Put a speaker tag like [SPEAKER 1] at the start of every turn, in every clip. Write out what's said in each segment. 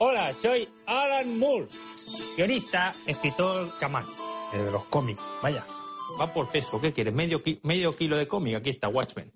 [SPEAKER 1] Hola, soy Alan Moore, guionista, escritor, chamán, de los cómics. Vaya, va por peso. ¿Qué quieres? Medio, medio kilo de cómic. Aquí está, Watchmen.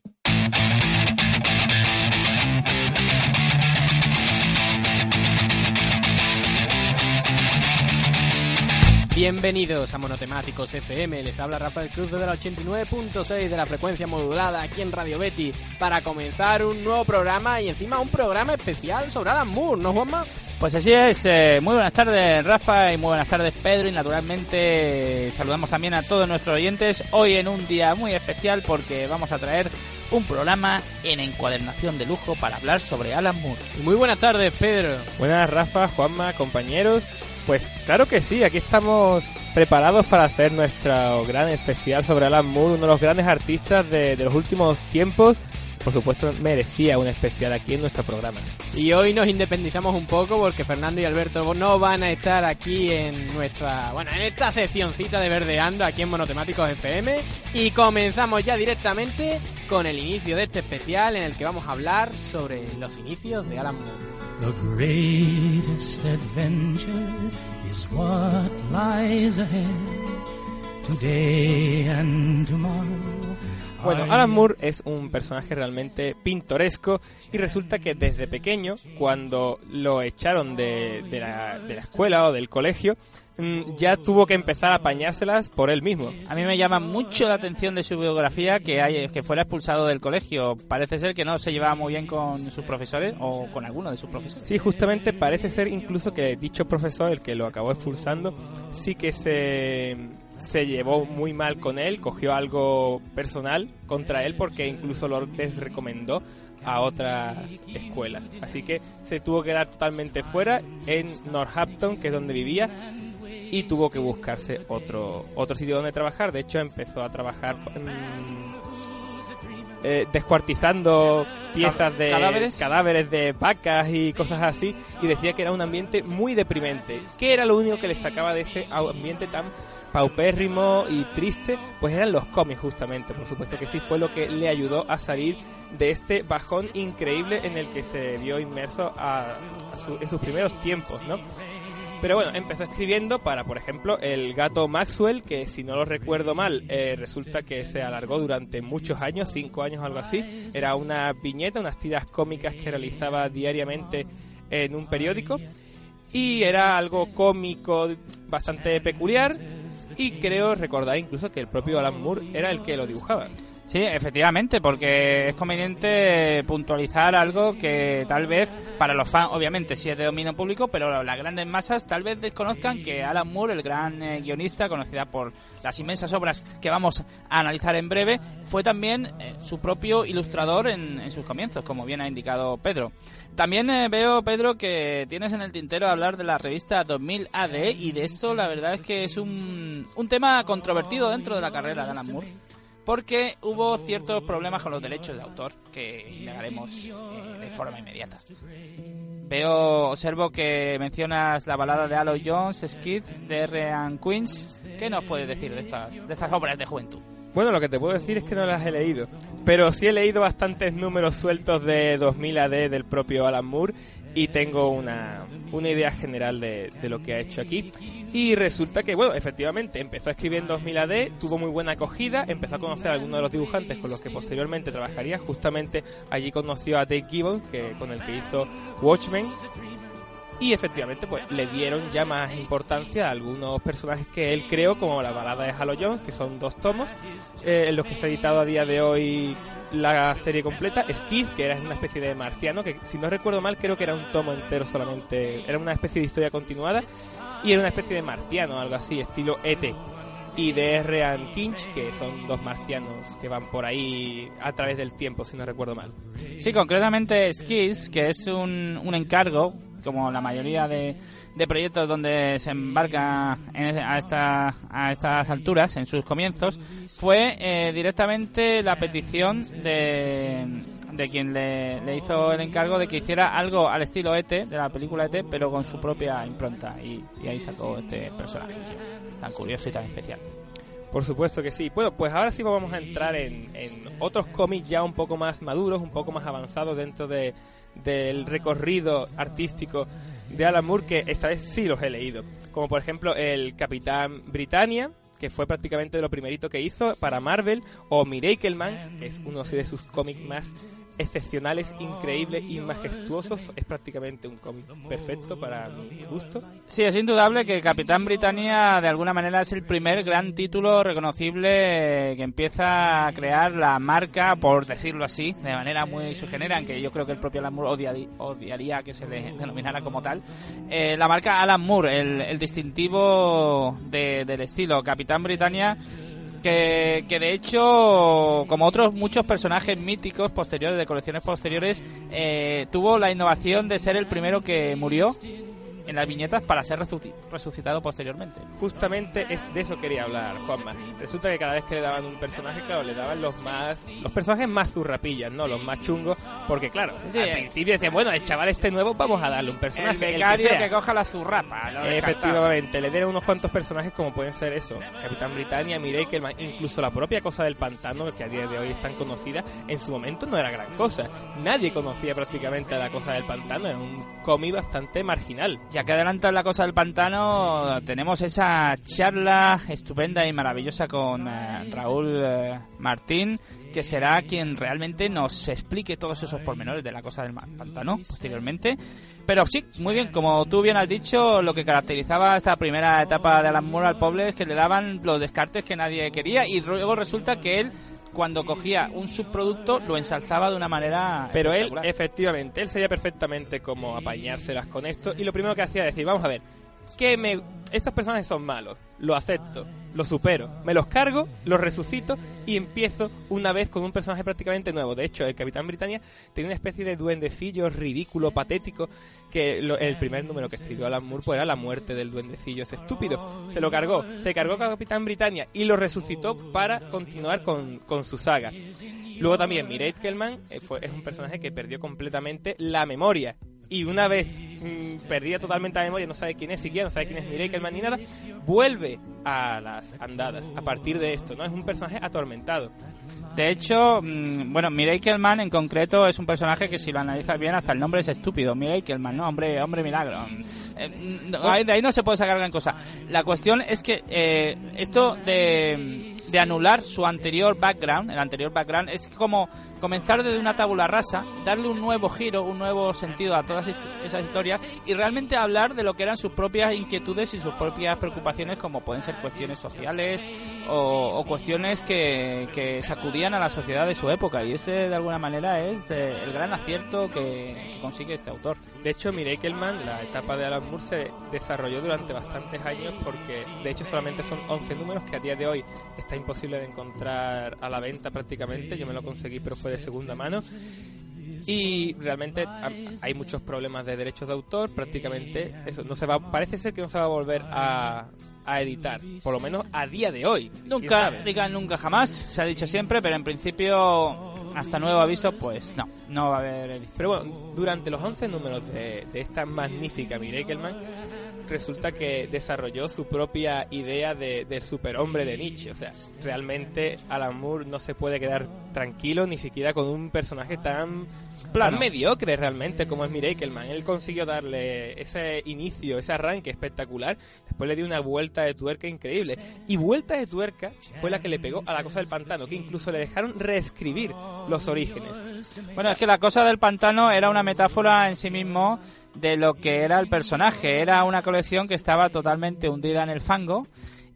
[SPEAKER 2] Bienvenidos a Monotemáticos FM, les habla Rafael Cruz desde la 89.6 de la frecuencia modulada aquí en Radio Betty para comenzar un nuevo programa y encima un programa especial sobre Alan Moore, ¿no Juanma?
[SPEAKER 3] Pues así es, eh, muy buenas tardes Rafa y muy buenas tardes Pedro y naturalmente saludamos también a todos nuestros oyentes hoy en un día muy especial porque vamos a traer un programa en encuadernación de lujo para hablar sobre Alan Moore.
[SPEAKER 2] Muy buenas tardes Pedro.
[SPEAKER 4] Buenas Rafa, Juanma, compañeros. Pues claro que sí, aquí estamos preparados para hacer nuestro gran especial sobre Alan Moore, uno de los grandes artistas de, los últimos tiempos. Por supuesto, merecía un especial aquí en nuestro programa.
[SPEAKER 2] Y hoy nos independizamos un poco porque Fernando y Alberto no van a estar aquí en nuestra, bueno, en esta seccioncita de Verdeando aquí en Monotemáticos FM. Y comenzamos ya directamente con el inicio de este especial en el que vamos a hablar sobre los inicios de Alan Moore. The greatest adventure is what lies ahead today and tomorrow.
[SPEAKER 4] Bueno, Alan Moore es un personaje realmente pintoresco y resulta que desde pequeño, cuando lo echaron de, de, la, de la escuela o del colegio, Mm, ya tuvo que empezar a apañárselas por él mismo.
[SPEAKER 3] A mí me llama mucho la atención de su biografía que, hay, que fuera expulsado del colegio. Parece ser que no se llevaba muy bien con sus profesores o con alguno de sus profesores.
[SPEAKER 4] Sí, justamente parece ser incluso que dicho profesor, el que lo acabó expulsando, sí que se, se llevó muy mal con él, cogió algo personal contra él porque incluso lo desrecomendó a otras escuelas. Así que se tuvo que dar totalmente fuera en Northampton, que es donde vivía, y tuvo que buscarse otro, otro sitio donde trabajar. De hecho, empezó a trabajar mm, eh, descuartizando piezas de
[SPEAKER 3] ¿Cadáveres?
[SPEAKER 4] cadáveres de vacas y cosas así y decía que era un ambiente muy deprimente. ¿Qué era lo único que le sacaba de ese ambiente tan paupérrimo y triste? Pues eran los cómics justamente, por supuesto que sí, fue lo que le ayudó a salir de este bajón increíble en el que se vio inmerso a, en sus primeros tiempos, ¿no? Pero bueno, empezó escribiendo para, por ejemplo, el gato Maxwell, que si no lo recuerdo mal, eh, resulta que se alargó durante muchos años, cinco años o algo así. Era una viñeta, unas tiras cómicas que realizaba diariamente en un periódico. Y era algo cómico bastante peculiar. Y creo recordar incluso que el propio Alan Moore era el que lo dibujaba.
[SPEAKER 3] Sí, efectivamente, porque es conveniente puntualizar algo que tal vez para los fans, obviamente, sí es de dominio público, pero las grandes masas tal vez desconozcan que Alan Moore, el gran eh, guionista, conocida por las inmensas obras que vamos a analizar en breve, fue también eh, su propio ilustrador en, sus comienzos, como bien ha indicado Pedro. También eh, veo, Pedro, que tienes en el tintero hablar de la revista 2000 AD y de esto la verdad es que es un, un tema controvertido dentro de la carrera de Alan Moore porque hubo ciertos problemas con los derechos de autor que indagaremos eh, de forma inmediata. Veo, observo que mencionas la balada de Aloy Jones, Skid, de R. Queens. ¿Qué nos puedes decir de estas, de estas obras de juventud?
[SPEAKER 4] Bueno, lo que te puedo decir es que no las he leído, pero sí he leído bastantes números sueltos de 2000 AD del propio Alan Moore y tengo una, una idea general de, de, lo que ha hecho aquí. Y resulta que, bueno, efectivamente, empezó a escribir en 2000 AD, tuvo muy buena acogida, empezó a conocer a algunos de los dibujantes con los que posteriormente trabajaría. Justamente allí conoció a Dave Gibbons, que, con el que hizo Watchmen. Y efectivamente, pues le dieron ya más importancia a algunos personajes que él creó, como la balada de Halo Jones, que son dos tomos, eh, en los que se ha editado a día de hoy la serie completa, Skid, que era una especie de marciano, que si no recuerdo mal creo que era un tomo entero solamente, era una especie de historia continuada, y era una especie de marciano, algo así, estilo ET. Y de R. and Kinch, que son dos marcianos que van por ahí a través del tiempo, si no recuerdo mal.
[SPEAKER 3] Sí, concretamente Skids, que es un, un encargo, como la mayoría de, proyectos donde se embarca a, esta, a estas alturas, en sus comienzos, fue eh, directamente la petición de, de quien le, hizo el encargo de que hiciera algo al estilo ET, de la película ET, pero con su propia impronta. Y, y ahí sacó este personaje tan curioso y tan especial.
[SPEAKER 4] Por supuesto que sí. Bueno, pues ahora sí vamos a entrar en, en otros cómics ya un poco más maduros, un poco más avanzados dentro de, del recorrido artístico de Alan Moore que esta vez sí los he leído. Como por ejemplo el Capitán Britannia, que fue prácticamente lo primerito que hizo para Marvel, o Miracleman, que es uno de sus cómics más excepcionales, increíbles y majestuosos. Es prácticamente un cómic perfecto para mi gusto.
[SPEAKER 3] Sí, es indudable que Capitán Britannia de alguna manera es el primer gran título reconocible que empieza a crear la marca, por decirlo así, de manera muy sugenera, aunque yo creo que el propio Alan Moore odiaría, que se le denominara como tal. Eh, la marca Alan Moore, el, distintivo del estilo. Capitán Britannia que, que, de hecho, como otros muchos personajes míticos posteriores, de colecciones posteriores, eh, tuvo la innovación de ser el primero que murió en las viñetas para ser resucitado posteriormente.
[SPEAKER 4] Justamente es de eso quería hablar, Juanma. Resulta que cada vez que le daban un personaje, claro, le daban los más los personajes más zurrapillas, ¿no? Los más chungos, porque claro, al eh. principio decían, bueno, el chaval este nuevo vamos a darle un personaje.
[SPEAKER 3] El becario que, coja la zurrapa.
[SPEAKER 4] Efectivamente, le dieron unos cuantos personajes como pueden ser eso, Capitán Britannia, Mireille, incluso la propia cosa del pantano, que a día de hoy es tan conocida, en su momento no era gran cosa. Nadie conocía prácticamente la cosa del pantano, era un cómic bastante marginal.
[SPEAKER 3] Ya que adelanta la cosa del pantano, tenemos esa charla estupenda y maravillosa con eh, Raúl eh, Martín, que será quien realmente nos explique todos esos pormenores de la cosa del pantano posteriormente. Pero sí, muy bien, como tú bien has dicho, lo que caracterizaba esta primera etapa de Alan Moore al pobre es que le daban los descartes que nadie quería y luego resulta que él cuando cogía un subproducto lo ensalzaba de una manera.
[SPEAKER 4] Pero él, efectivamente, él sabía perfectamente cómo apañárselas con esto y lo primero que hacía era decir, vamos a ver, que me estos personajes son malos, lo acepto, lo supero, me los cargo, los resucito y empiezo una vez con un personaje prácticamente nuevo. De hecho, el Capitán Britannia tiene una especie de duendecillo ridículo, patético, que el primer número que escribió Alan Moore pues, era la muerte del duendecillo, es estúpido. Se lo cargó, se cargó con Capitán Britannia y lo resucitó para continuar con, su saga. Luego también Mireille Kellman eh, es un personaje que perdió completamente la memoria y una vez mm, perdía totalmente la memoria, no sabe quién es siquiera, no sabe quién es Mireille Kelman ni nada, vuelve a las andadas a partir de esto, ¿no? Es un personaje atormentado.
[SPEAKER 3] De hecho, mm, bueno, Mireille Kelman en concreto es un personaje que si lo analizas bien hasta el nombre es estúpido. Mireille Kelman, ¿no? Hombre, hombre milagro. Eh, de ahí no se puede sacar gran cosa. La cuestión es que eh, esto de, de anular su anterior background, el anterior background, es como comenzar desde una tabula rasa, darle un nuevo giro, un nuevo sentido a todas esas historias y realmente hablar de lo que eran sus propias inquietudes y sus propias preocupaciones, como pueden ser cuestiones sociales o, cuestiones que, sacudían a la sociedad de su época. Y ese, de alguna manera, es eh, el gran acierto que, consigue este autor.
[SPEAKER 4] De hecho, Mireille Kellman, la etapa de Alan Moore se desarrolló durante bastantes años porque, de hecho, solamente son 11 números que a día de hoy está imposible de encontrar a la venta prácticamente. Yo me lo conseguí, pero fue de segunda mano. Y realmente hay muchos problemas de derechos de autor, prácticamente eso no se va, parece ser que no se va a volver a, a editar, por lo menos a día de hoy.
[SPEAKER 3] Nunca, digan nunca jamás, se ha dicho siempre, pero en principio, hasta nuevo aviso, pues no, no va a haber edición.
[SPEAKER 4] Pero bueno, durante los 11 números de, de esta magnífica Mirakelman, resulta que desarrolló su propia idea de, de, superhombre de Nietzsche. O sea, realmente Alan Moore no se puede quedar tranquilo ni siquiera con un personaje tan, tan mediocre realmente como es Mirakelman. Él consiguió darle ese inicio, ese arranque espectacular. Después le dio una vuelta de tuerca increíble. Y vuelta de tuerca fue la que le pegó a la cosa del pantano, que incluso le dejaron reescribir los orígenes.
[SPEAKER 3] Bueno, es que la cosa del pantano era una metáfora en sí mismo de lo que era el personaje. Era una colección que estaba totalmente hundida en el fango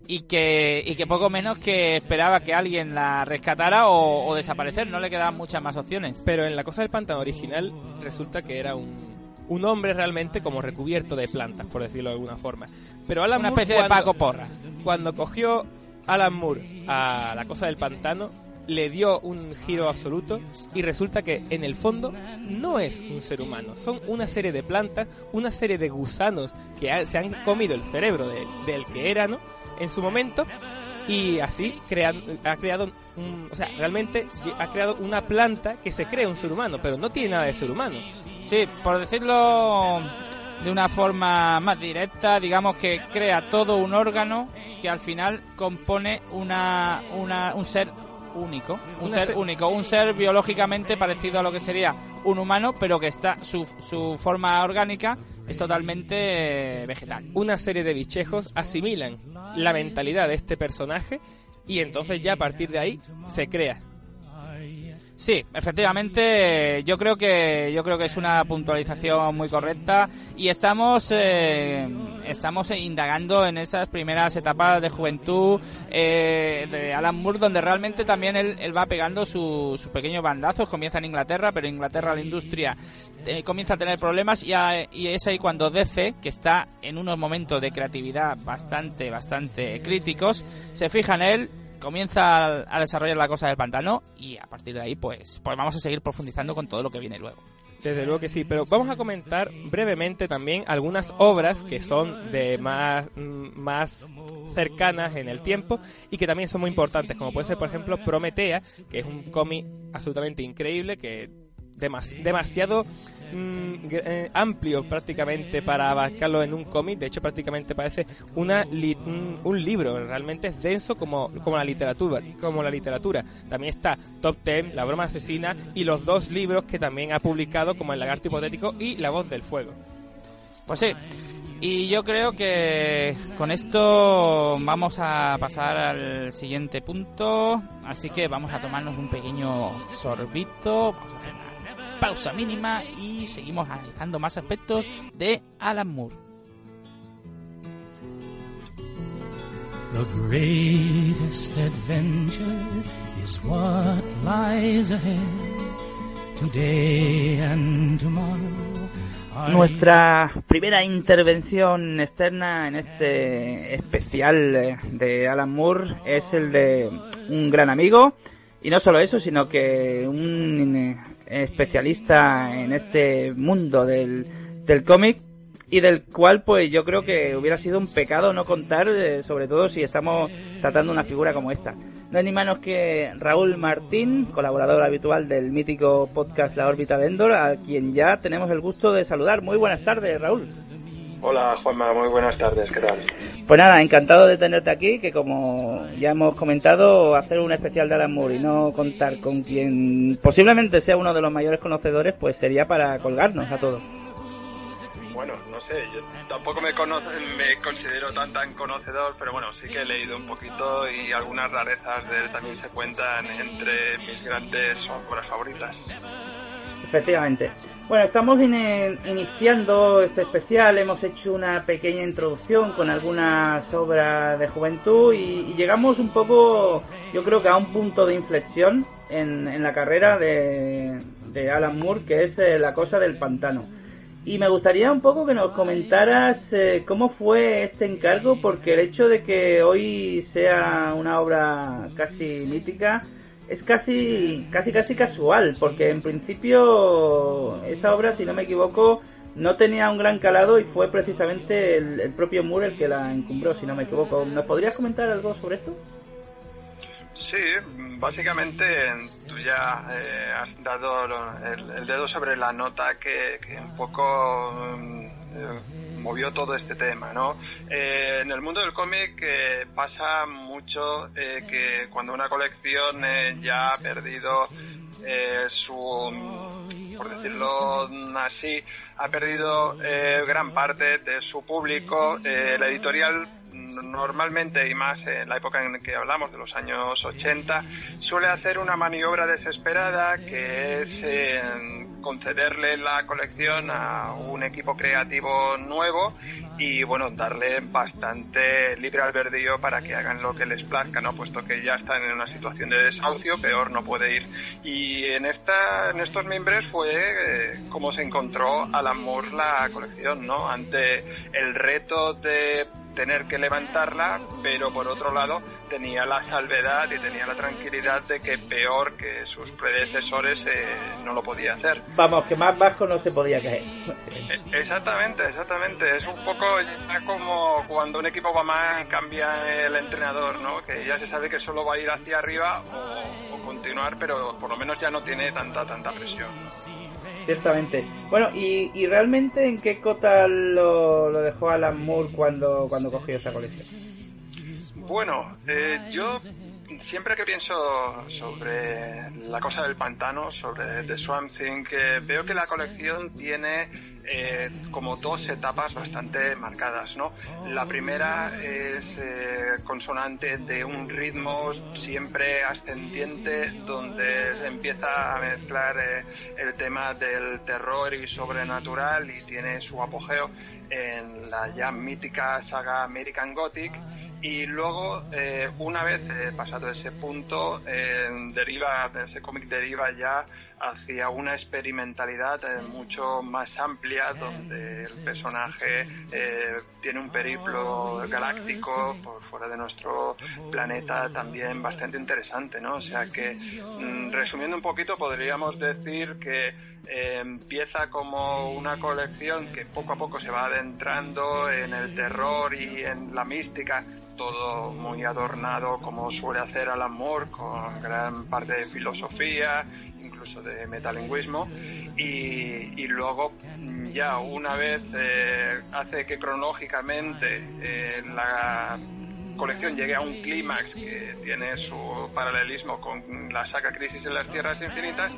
[SPEAKER 3] y que, y que poco menos que esperaba que alguien la rescatara o, desaparecer. No le quedaban muchas más opciones.
[SPEAKER 4] Pero en la cosa del pantano original resulta que era un, un hombre realmente como recubierto de plantas, por decirlo de alguna forma. Pero Alan
[SPEAKER 3] Una especie de Paco Porra.
[SPEAKER 4] Cuando cogió Alan Moore a la cosa del pantano, le dio un giro absoluto y resulta que en el fondo no es un ser humano, son una serie de plantas, una serie de gusanos que se han comido el cerebro del que era, ¿no? En su momento y así ha creado un, o sea, realmente ha creado una planta que se cree un ser humano, pero no tiene nada de ser humano.
[SPEAKER 3] Sí, por decirlo de una forma más directa, digamos que crea todo un órgano que al final compone una, una un ser único, un ser, único, un ser biológicamente parecido a lo que sería un humano, pero que está su, su forma orgánica es totalmente eh, vegetal.
[SPEAKER 4] Una serie de bichejos asimilan la mentalidad de este personaje y entonces ya a partir de ahí se crea.
[SPEAKER 3] Sí, efectivamente, yo creo que yo creo que es una puntualización muy correcta y estamos eh, estamos indagando en esas primeras etapas de juventud eh, de Alan Moore, donde realmente también él, va pegando sus su pequeños bandazos. Comienza en Inglaterra, pero en Inglaterra la industria eh, comienza a tener problemas y, y es ahí cuando DC, que está en unos momentos de creatividad bastante bastante críticos, se fija en él comienza a, desarrollar la cosa del pantano y a partir de ahí pues, pues vamos a seguir profundizando con todo lo que viene luego.
[SPEAKER 4] Desde luego que sí, pero vamos a comentar brevemente también algunas obras que son de más, más cercanas en el tiempo y que también son muy importantes, como puede ser por ejemplo Prometea, que es un cómic absolutamente increíble que demasiado mm, eh, amplio prácticamente para abarcarlo en un cómic. De hecho, prácticamente parece una un, libro. Realmente es denso como, como la literatura. Como la literatura. También está Top Ten, La broma asesina y los dos libros que también ha publicado como El lagarto hipotético y La voz del fuego.
[SPEAKER 3] Pues sí. Y yo creo que con esto vamos a pasar al siguiente punto. Así que vamos a tomarnos un pequeño sorbito. Vamos a pausa mínima y seguimos analizando más aspectos de Alan Moore. The greatest adventure is what lies ahead today and tomorrow. Nuestra primera intervención externa en este especial de Alan Moore es el de un gran amigo y no solo eso, sino que un especialista en este mundo del, del cómic y del cual pues yo creo que hubiera sido un pecado no contar, eh, sobre todo si estamos tratando una figura como esta. No hay ni menos que Raúl Martín, colaborador habitual del mítico podcast La órbita de Endor, a quien ya tenemos el gusto de saludar. Muy buenas tardes, Raúl.
[SPEAKER 5] Hola Juanma, muy buenas tardes, ¿qué tal?
[SPEAKER 3] Pues nada, encantado de tenerte aquí, que como ya hemos comentado, hacer un especial de Alan Moore y no contar con quien posiblemente sea uno de los mayores conocedores, pues sería para colgarnos a todos.
[SPEAKER 5] Bueno, no sé, yo tampoco me, me considero tan tan conocedor, pero bueno, sí que he leído un poquito y algunas rarezas de él también se cuentan entre mis grandes obras favoritas.
[SPEAKER 3] Efectivamente. Bueno, estamos iniciando este especial, hemos hecho una pequeña introducción con algunas obras de juventud y, llegamos un poco, yo creo que a un punto de inflexión en, la carrera de, Alan Moore, que es eh, La cosa del pantano. Y me gustaría un poco que nos comentaras eh, cómo fue este encargo, porque el hecho de que hoy sea una obra casi mítica, es casi, casi, casi casual, porque en principio esa obra, si no me equivoco, no tenía un gran calado y fue precisamente el, propio Moore el que la encumbró, si no me equivoco. ¿Nos podrías comentar algo sobre esto?
[SPEAKER 5] Sí, básicamente tú ya eh, has dado el, dedo sobre la nota que, que un poco mm, eh, movió todo este tema, ¿no? Eh, en el mundo del cómic eh, pasa mucho que cuando una colección ya ha perdido su, por decirlo así, ha perdido gran parte de su público, la editorial normalmente y más en la época en que hablamos de los años 80 suele hacer una maniobra desesperada que es concederle la colección a un equipo creativo nuevo y bueno, darle bastante libre albedrío para que hagan lo que les plazca, ¿no? Puesto que ya están en una situación de desahucio, peor no puede ir. Y en esta, en estos miembros fue eh, como se encontró al amor la colección, ¿no? Ante el reto de tener que levantarla, pero por otro lado tenía la salvedad y tenía la tranquilidad de que peor que sus predecesores eh, no lo podía hacer.
[SPEAKER 3] Vamos, que más bajo no se podía caer.
[SPEAKER 5] E, exactamente, exactamente. Es un poco ya como cuando un equipo va mal cambia el entrenador, ¿no? Que ya se sabe que solo va a ir hacia arriba o, continuar, pero por lo menos ya no tiene tanta tanta presión.
[SPEAKER 3] Ciertamente. Bueno, y, y realmente en qué cota lo, lo dejó Alan Moore cuando, cuando cogió esa colección?
[SPEAKER 5] Bueno, eh, yo siempre que pienso sobre la cosa del pantano, sobre The Swamp Thing, que veo que la colección tiene eh, como dos etapas bastante marcadas, ¿no? La primera es eh, consonante de un ritmo siempre ascendiente donde se empieza a mezclar eh, el tema del terror y sobrenatural y tiene su apogeo en la ya mítica saga American Gothic y luego eh, una vez eh, pasado ese punto eh, deriva ese cómic deriva ya hacia una experimentalidad mucho más amplia donde el personaje tiene un periplo galáctico por fuera de nuestro planeta también bastante interesante no o sea que mm, resumiendo un poquito podríamos decir que empieza como una colección que poco a poco se va adentrando en el terror y en la mística todo muy adornado como suele hacer Alan Moore, con gran parte de filosofía, incluso de metalingüismo, y, luego ya una vez eh, hace que cronológicamente eh, la colección llegue a un clímax que tiene su paralelismo con la saga Crisis en las Tierras Infinitas,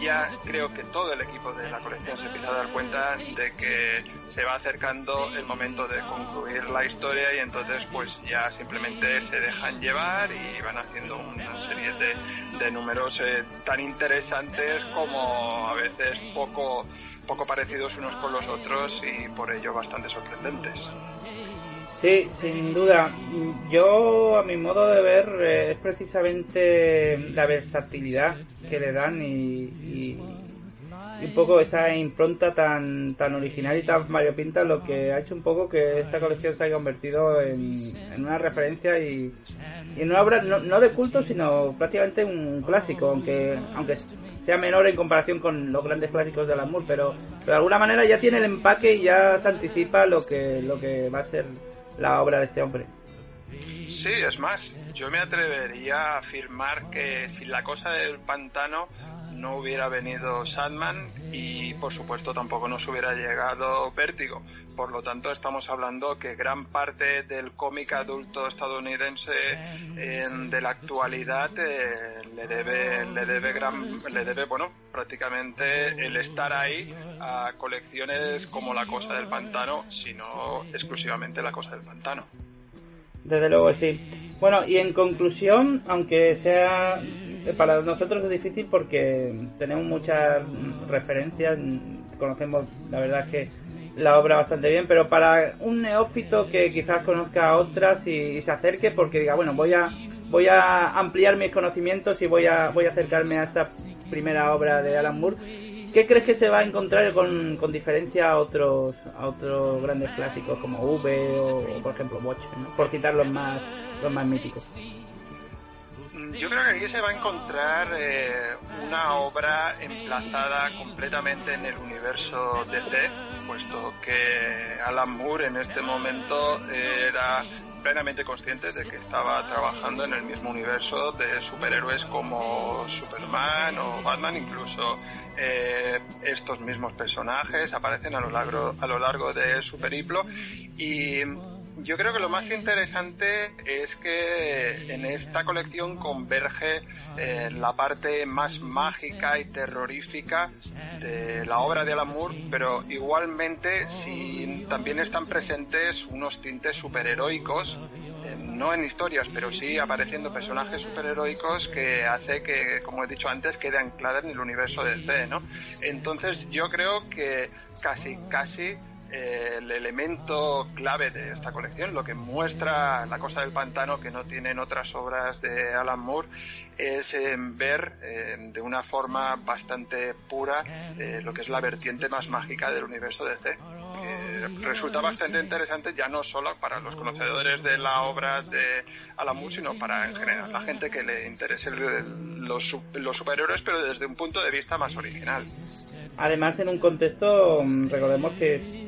[SPEAKER 5] ya creo que todo el equipo de la colección se empieza a dar cuenta de que se va acercando el momento de concluir la historia y entonces pues ya simplemente se dejan llevar y van haciendo una serie de, de números eh, tan interesantes como a veces poco, poco parecidos unos con los otros y por ello bastante sorprendentes.
[SPEAKER 6] Sí, sin duda. Yo, a mi modo de ver, eh, es precisamente la versatilidad que le dan y, un poco esa impronta tan tan original y tan variopinta lo que ha hecho un poco que esta colección se haya convertido en, una referencia y, en una obra no, de culto sino prácticamente un clásico aunque aunque sea menor en comparación con los grandes clásicos de la pero, pero de alguna manera ya tiene el empaque y ya se anticipa lo que lo que va a ser la obra de este hombre.
[SPEAKER 5] Sí, es más, yo me atrevería a afirmar que si la cosa del pantano no hubiera venido Sandman y por supuesto tampoco nos hubiera llegado Vértigo. Por lo tanto, estamos hablando que gran parte del cómic adulto estadounidense de la actualidad eh, le debe le debe gran le debe bueno prácticamente el estar ahí a colecciones como La Cosa del Pantano, sino exclusivamente La Cosa del Pantano.
[SPEAKER 6] Desde luego sí. Bueno, y en conclusión, aunque sea para nosotros es difícil porque tenemos muchas referencias, conocemos la verdad que la obra bastante bien, pero para un neófito que quizás conozca otras y, se acerque porque diga, bueno, voy a voy a ampliar mis conocimientos y voy a voy a acercarme a esta primera obra de Alan Moore. ¿Qué crees que se va a encontrar con, diferencia a otros a otros grandes clásicos como V o, por ejemplo Watchmen, por citar los más los más míticos?
[SPEAKER 5] Yo creo que aquí se va a encontrar eh, una obra emplazada completamente en el universo DC, puesto que Alan Moore en este momento era plenamente consciente de que estaba trabajando en el mismo universo de superhéroes como Superman o Batman, incluso eh, estos mismos personajes aparecen a lo largo, a lo largo de su periplo y yo creo que lo más interesante es que en esta colección converge eh, la parte más mágica y terrorífica de la obra de Alan pero igualmente si también están presentes unos tintes superheroicos, eh, no en historias, pero sí apareciendo personajes superheroicos que hace que, como he dicho antes, quede anclada en el universo de C, ¿no? Entonces yo creo que casi, casi el elemento clave de esta colección, lo que muestra La Cosa del Pantano, que no tienen otras obras de Alan Moore, es ver de una forma bastante pura eh, lo que es la vertiente más mágica del universo de C. resulta bastante interesante ya no solo para los conocedores de la obra de Alan Moore, sino para en general la gente que le interese los, los superhéroes, pero desde un punto de vista más original.
[SPEAKER 6] Además, en un contexto, mm, recordemos que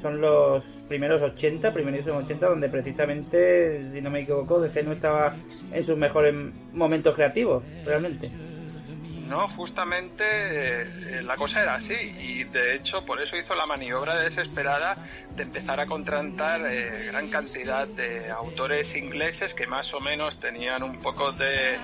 [SPEAKER 6] son los primeros 80, primeros 80, donde precisamente, si no me equivoco, DC no estaba en sus mejores momentos creativos, realmente.
[SPEAKER 5] No, justamente eh, la cosa era así y de hecho por eso hizo la maniobra desesperada de empezar a contratar eh, gran cantidad de autores ingleses que más o menos tenían un poco de,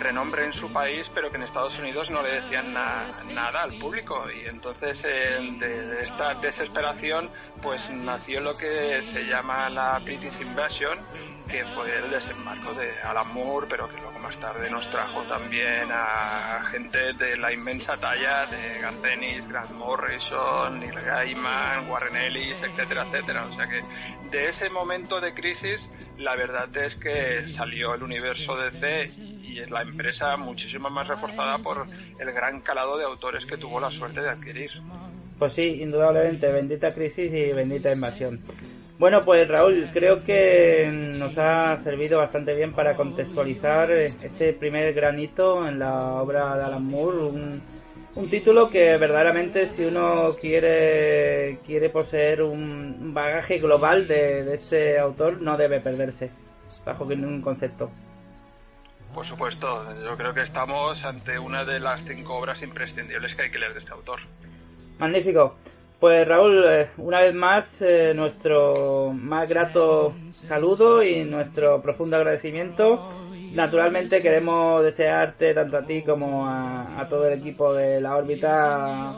[SPEAKER 5] renombre en su país, pero que en Estados Unidos no le decían nada al público. Y entonces de, de, esta desesperación, pues nació lo que se llama la British Invasion, que fue el desembarco de Alan Moore, pero que luego más tarde nos trajo también a gente de la inmensa talla de Garth Dennis, Grant Morrison, Neil Gaiman, Warren Ellis, etcétera, etcétera. O sea que de ese momento de crisis, la verdad es que salió el universo DC y es la empresa muchísimo más reforzada por el gran calado de autores que tuvo la suerte de adquirir.
[SPEAKER 6] Pues sí, indudablemente, bendita crisis y bendita invasión. Bueno, pues Raúl, creo que nos ha servido bastante bien para contextualizar este primer granito en la obra de Alan Moore, un, un título que verdaderamente si uno quiere quiere poseer un bagaje global de, de este autor no debe perderse bajo ningún concepto.
[SPEAKER 5] Por supuesto, yo creo que estamos ante una de las cinco obras imprescindibles que hay que leer de este autor.
[SPEAKER 6] Magnífico. Pues Raúl, eh, una vez más, eh, nuestro más grato saludo y nuestro profundo agradecimiento. Naturalmente queremos desearte tanto a ti como a, todo el equipo de la órbita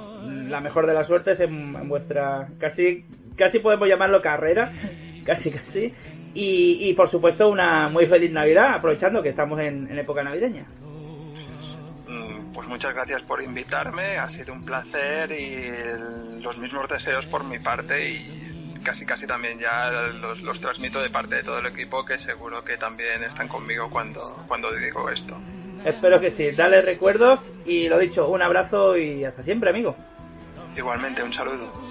[SPEAKER 6] la mejor de las suertes en, vuestra casi casi podemos llamarlo carrera, casi casi. Y, por supuesto una muy feliz Navidad, aprovechando que estamos en época navideña
[SPEAKER 5] pues muchas gracias por invitarme, ha sido un placer y los mismos deseos por mi parte y casi casi también ya los, los transmito de parte de todo el equipo que seguro que también están conmigo cuando, cuando digo esto.
[SPEAKER 6] Espero que sí, dale recuerdos y lo dicho, un abrazo y hasta siempre amigo.
[SPEAKER 5] Igualmente, un saludo.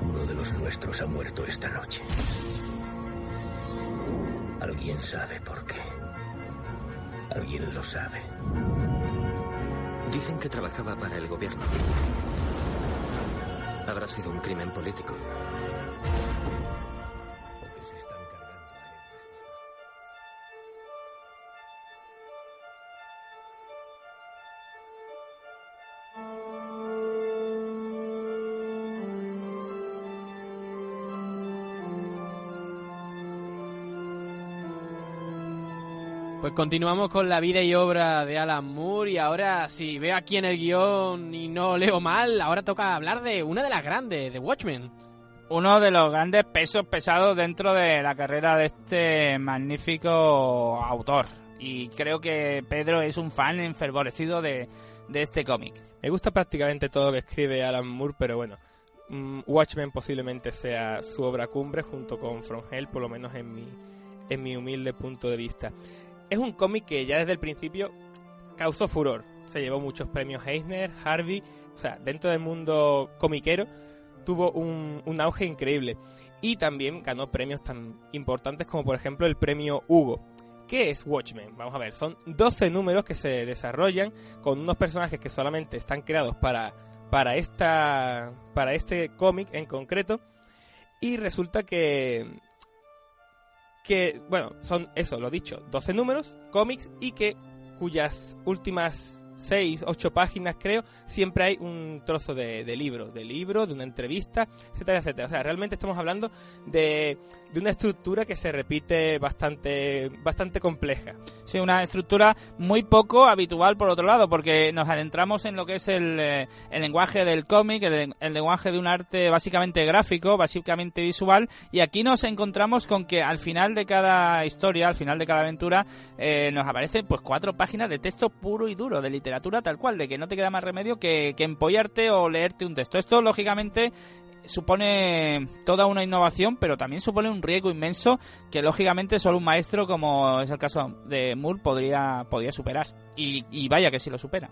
[SPEAKER 7] Uno de los nuestros ha muerto esta noche. Alguien sabe por qué. Alguien lo sabe.
[SPEAKER 8] Dicen que trabajaba para el gobierno. Habrá sido un crimen político.
[SPEAKER 2] Continuamos con la vida y obra de Alan Moore y ahora si veo aquí en el guion y no leo mal, ahora toca hablar de una de las grandes, de Watchmen.
[SPEAKER 3] Uno de los grandes pesos pesados dentro de la carrera de este magnífico autor. Y creo que Pedro es un fan enfervorecido de, de este cómic.
[SPEAKER 4] Me gusta prácticamente todo lo que escribe Alan Moore, pero bueno, mm, Watchmen posiblemente sea su obra cumbre junto con From Hell, por lo menos en mi, en mi humilde punto de vista es un cómic que ya desde el principio causó furor. Se llevó muchos premios Eisner, Harvey, o sea, dentro del mundo comiquero tuvo un, auge increíble. Y también ganó premios tan importantes como por ejemplo el premio Hugo. ¿Qué es Watchmen? Vamos a ver, son 12 números que se desarrollan con unos personajes que solamente están creados para, para, esta, para este cómic en concreto. Y resulta que, que, bueno, son eso, lo dicho, 12 números, cómics y que cuyas últimas 6, 8 páginas creo, siempre hay un trozo de, de libro, de libro, de una entrevista, etcétera, etcétera. O sea, realmente estamos hablando de, de una estructura que se repite bastante, bastante compleja.
[SPEAKER 3] Sí, una estructura muy poco habitual por otro lado, porque nos adentramos en lo que es el, eh, el lenguaje del cómic, el, lenguaje de un arte básicamente gráfico, básicamente visual, y aquí nos encontramos con que al final de cada historia, al final de cada aventura, eh, nos aparecen pues cuatro páginas de texto puro y duro, de literatura tal cual, de que no te queda más remedio que, que empollarte o leerte un texto. Esto, lógicamente, supone toda una innovación, pero también supone un riesgo inmenso que lógicamente solo un maestro, como es el caso de Moore, podría, podría superar. Y, vaya que sí lo supera.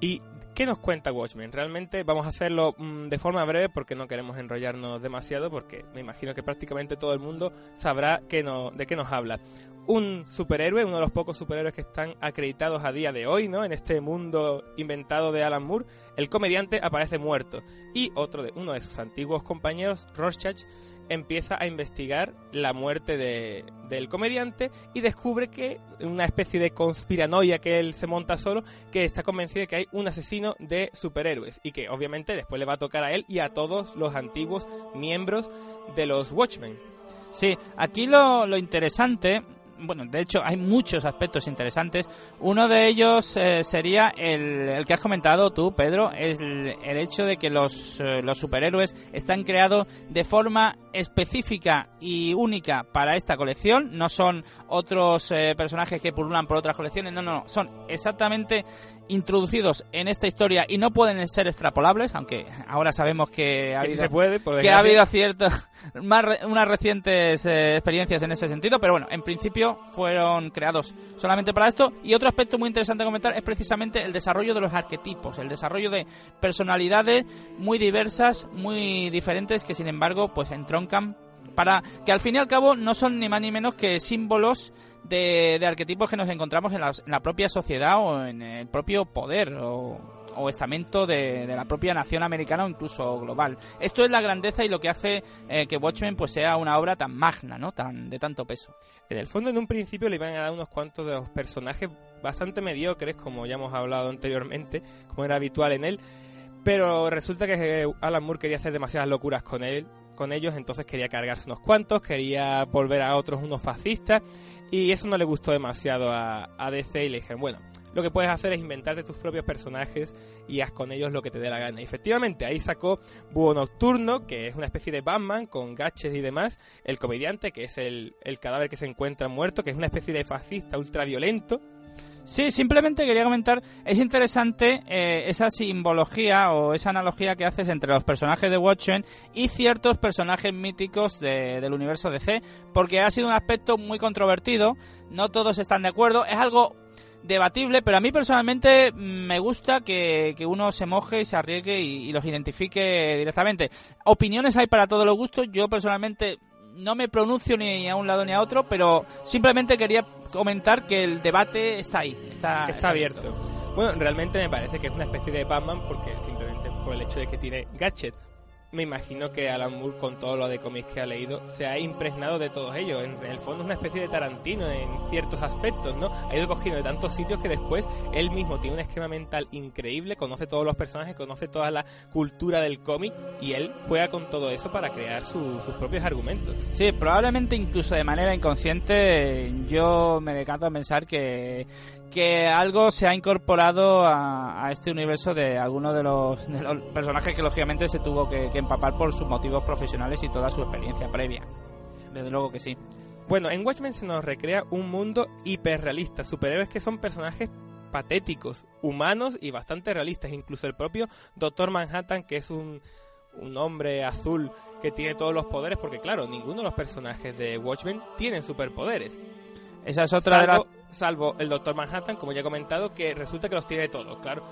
[SPEAKER 4] ¿Y qué nos cuenta Watchmen? Realmente vamos a hacerlo mm, de forma breve porque no queremos enrollarnos demasiado, porque me imagino que prácticamente todo el mundo sabrá que no, de qué nos habla. Un superhéroe, uno de los pocos superhéroes que están acreditados a día de hoy, ¿no? En este mundo inventado de Alan Moore, el comediante aparece muerto y otro de uno de sus antiguos compañeros, Rorschach, empieza a investigar la muerte de, del comediante y descubre que una especie de conspiranoia que él se monta solo, que está convencido de que hay un asesino de superhéroes y que obviamente después le va a tocar a él y a todos los antiguos miembros de los Watchmen.
[SPEAKER 3] Sí, aquí lo, lo interesante bueno, de hecho hay muchos aspectos interesantes. Uno de ellos eh, sería el, el, que has comentado tú, Pedro, es el, el hecho de que los, eh, los, superhéroes están creados de forma específica y única para esta colección. No son otros eh, personajes que pululan por otras colecciones, no, no, no, son exactamente introducidos en esta historia y no pueden ser extrapolables, aunque ahora sabemos que ha habido,
[SPEAKER 4] se puede,
[SPEAKER 3] que ha habido ciertas, más unas recientes eh, experiencias en ese sentido, pero bueno, en principio fueron creados solamente para esto. Y otro aspecto muy interesante a comentar es precisamente el desarrollo de los arquetipos, el desarrollo de personalidades muy diversas, muy diferentes, que sin embargo, pues entroncan para que al fin y al cabo no son ni más ni menos que símbolos de, de arquetipos que nos encontramos en la, en la, propia sociedad o en el propio poder o, o estamento de, la propia nación americana o incluso global. Esto es la grandeza y lo que hace eh, que Watchmen pues sea una obra tan magna, ¿no? Tan de tanto peso.
[SPEAKER 4] En el fondo, en un principio le iban a dar unos cuantos de los personajes bastante mediocres, como ya hemos hablado anteriormente, como era habitual en él, pero resulta que Alan Moore quería hacer demasiadas locuras con él con ellos, entonces quería cargarse unos cuantos, quería volver a otros unos fascistas y eso no le gustó demasiado a, a DC y le dijeron, bueno, lo que puedes hacer es inventarte tus propios personajes y haz con ellos lo que te dé la gana. Efectivamente, ahí sacó Búho Nocturno, que es una especie de Batman con gaches y demás, el comediante, que es el, el cadáver que se encuentra muerto, que es una especie de fascista ultraviolento,
[SPEAKER 3] Sí, simplemente quería comentar, es interesante eh, esa simbología o esa analogía que haces entre los personajes de Watchmen y ciertos personajes míticos de, del universo DC, porque ha sido un aspecto muy controvertido, no todos están de acuerdo, es algo debatible, pero a mí personalmente me gusta que, que uno se moje y se arriesgue y, y los identifique directamente. Opiniones hay para todos los gustos, yo personalmente no me pronuncio ni a un lado ni a otro, pero simplemente quería comentar que el debate está ahí, está,
[SPEAKER 4] está abierto. Bueno, realmente me parece que es una especie de Batman porque simplemente por el hecho de que tiene gadget. Me imagino que Alan Moore, con todo lo de cómics que ha leído, se ha impregnado de todos ellos. En, el fondo es una especie de Tarantino en ciertos aspectos, ¿no? Ha ido cogiendo de tantos sitios que después él mismo tiene un esquema mental increíble, conoce todos los personajes, conoce toda la cultura del cómic y él juega con todo eso para crear su, sus propios argumentos.
[SPEAKER 3] Sí, probablemente incluso de manera inconsciente yo me decanto a pensar que que algo se ha incorporado a, este universo de algunos de los, de los, personajes que lógicamente se tuvo que, que, empapar por sus motivos profesionales y toda su experiencia previa. Desde luego que sí.
[SPEAKER 4] Bueno, en Watchmen se nos recrea un mundo hiperrealista, superhéroes que son personajes patéticos, humanos y bastante realistas. Incluso el propio Doctor Manhattan, que es un, un hombre azul que tiene todos los poderes, porque claro, ninguno de los personajes de Watchmen tienen superpoderes.
[SPEAKER 3] Esa es otra
[SPEAKER 4] salvo,
[SPEAKER 3] de las...
[SPEAKER 4] salvo el Doctor Manhattan, como ya he comentado, que resulta que los tiene todos, claro.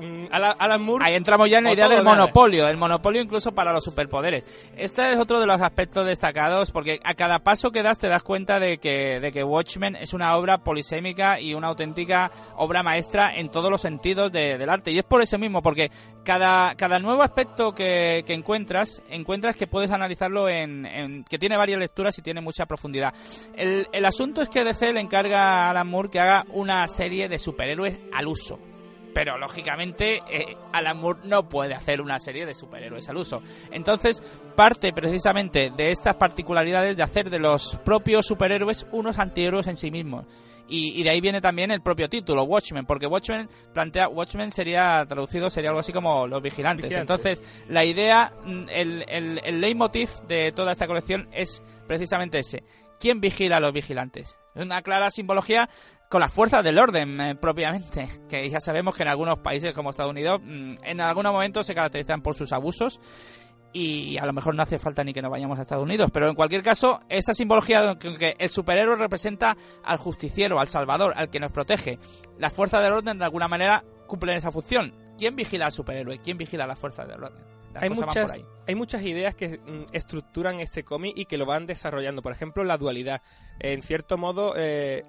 [SPEAKER 4] Mm, Alan, Alan Moore.
[SPEAKER 3] Ahí entramos ya en la idea del monopolio, el monopolio incluso para los superpoderes. Este es otro de los aspectos destacados porque a cada paso que das te das cuenta de que, de que Watchmen es una obra polisémica y una auténtica obra maestra en todos los sentidos de, del arte. Y es por eso mismo, porque cada, cada nuevo aspecto que, que encuentras, encuentras que puedes analizarlo en, en, que tiene varias lecturas y tiene mucha profundidad. El, el asunto es que DC le encarga a Alan Moore que haga una serie de superhéroes al uso pero lógicamente eh, Alan Moore no puede hacer una serie de superhéroes al uso. Entonces parte precisamente de estas particularidades de hacer de los propios superhéroes unos antihéroes en sí mismos. Y, y, de ahí viene también el propio título, Watchmen, porque Watchmen plantea, Watchmen sería traducido, sería algo así como los vigilantes. vigilantes. Entonces, la idea, el, el, el leitmotiv de toda esta colección es precisamente ese. ¿Quién vigila a los vigilantes? Una clara simbología con las fuerzas del orden eh, propiamente, que ya sabemos que en algunos países como Estados Unidos mmm, en algunos momentos se caracterizan por sus abusos y a lo mejor no hace falta ni que nos vayamos a Estados Unidos, pero en cualquier caso, esa simbología de que el superhéroe representa al justiciero, al salvador, al que nos protege. Las fuerzas del orden de alguna manera cumplen esa función. ¿Quién vigila al superhéroe? ¿Quién vigila a las fuerzas del orden? Las
[SPEAKER 4] hay muchas, hay muchas ideas que mm, estructuran este cómic y que lo van desarrollando. Por ejemplo, la dualidad. En cierto modo, eh,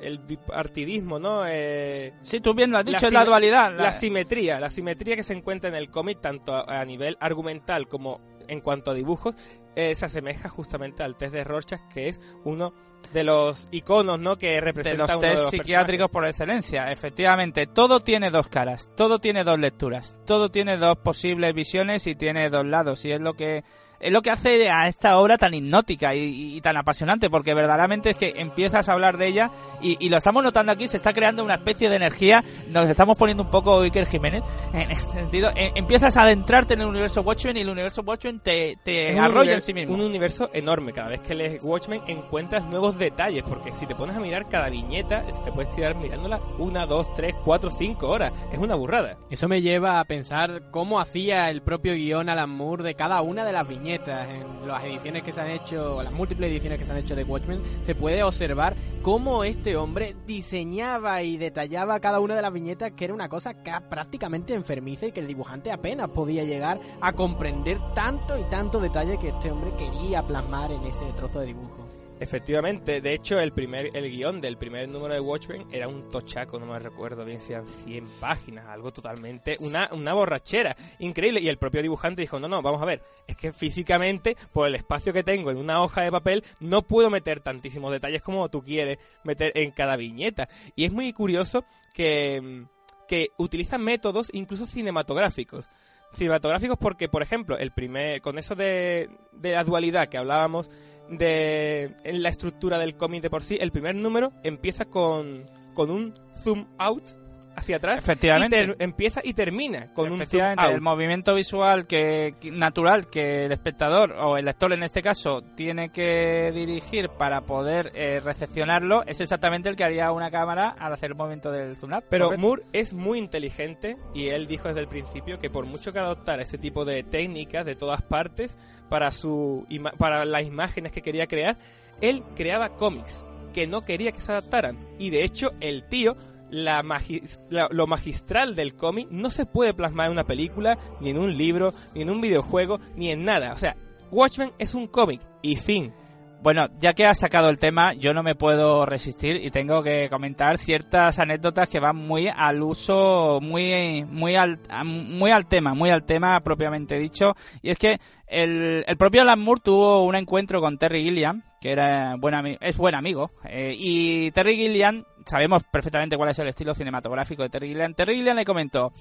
[SPEAKER 4] el bipartidismo, ¿no? Eh,
[SPEAKER 3] Sí, tú bien lo has dicho,
[SPEAKER 4] la
[SPEAKER 3] es la dualidad.
[SPEAKER 4] la
[SPEAKER 3] la-
[SPEAKER 4] simetría, la simetría que se encuentra en el cómic, tanto a, a nivel argumental como en cuanto a dibujos, eh, se asemeja justamente al test de Rorschach, que es uno de los iconos, ¿no? Que
[SPEAKER 3] de
[SPEAKER 4] representa
[SPEAKER 3] los
[SPEAKER 4] uno de
[SPEAKER 3] test
[SPEAKER 4] los
[SPEAKER 3] psiquiátricos por excelencia. Efectivamente, todo tiene dos caras, todo tiene dos lecturas, todo tiene dos posibles visiones y tiene dos lados. Y es lo que es lo que hace a esta obra tan hipnótica y, y tan apasionante, porque verdaderamente es que empiezas a hablar de ella y, y lo estamos notando aquí, se está creando una especie de energía, nos estamos poniendo un poco Iker Jiménez, en ese sentido, Eh, empiezas a adentrarte en el universo Watchmen y el universo Watchmen te, te arrolla en sí mismo.
[SPEAKER 4] Un universo enorme. Cada vez que lees Watchmen encuentras nuevos detalles. Porque si te pones a mirar cada viñeta, te puedes tirar mirándola una, dos, tres, cuatro, cinco horas. Es una burrada.
[SPEAKER 2] Eso me lleva a pensar cómo hacía el propio guion Alan Moore de cada una de las viñetas. En las ediciones que se han hecho, las múltiples ediciones que se han hecho de Watchmen, se puede observar cómo este hombre diseñaba y detallaba cada una de las viñetas, que era una cosa ca- prácticamente enfermiza y que el dibujante apenas podía llegar a comprender tanto y tanto detalle que este hombre quería plasmar en ese trozo de dibujo.
[SPEAKER 4] Efectivamente, de hecho, el primer el guion del primer número de Watchmen era un tochaco, no me recuerdo bien si eran 100 páginas, algo totalmente, una, una borrachera, increíble. Y el propio dibujante dijo, no, no, vamos a ver, es que físicamente, por el espacio que tengo en una hoja de papel, no puedo meter tantísimos detalles como tú quieres meter en cada viñeta. Y es muy curioso que, que utilizan métodos incluso cinematográficos cinematográficos porque, por ejemplo, el primer con eso de, de la dualidad que hablábamos de en la estructura del cómic de por sí, el primer número empieza con, con un zoom out hacia atrás
[SPEAKER 3] Efectivamente.
[SPEAKER 4] y empieza y termina con un zoom out.
[SPEAKER 3] el movimiento visual que, natural que el espectador o el lector en este caso tiene que dirigir para poder eh, recepcionarlo es exactamente el que haría una cámara al hacer el movimiento del zoom out.
[SPEAKER 4] Pero
[SPEAKER 3] Correcto.
[SPEAKER 4] Moore es muy inteligente y él dijo desde el principio que por mucho que adoptara ese tipo de técnicas de todas partes para su ima- para las imágenes que quería crear, él creaba cómics que no quería que se adaptaran y de hecho el tío la la- lo magistral del cómic no se puede plasmar en una película, ni en un libro, ni en un videojuego, ni en nada. O sea, Watchmen es un cómic y fin.
[SPEAKER 3] Bueno, ya que has sacado el tema, yo no me puedo resistir y tengo que comentar ciertas anécdotas que van muy al uso, muy, muy al, muy al tema, muy al tema propiamente dicho. Y es que el, el propio Alan Moore tuvo un encuentro con Terry Gilliam, que era buen es buen amigo, eh, y Terry Gilliam, sabemos perfectamente cuál es el estilo cinematográfico de Terry Gilliam. Terry Gilliam le comentó,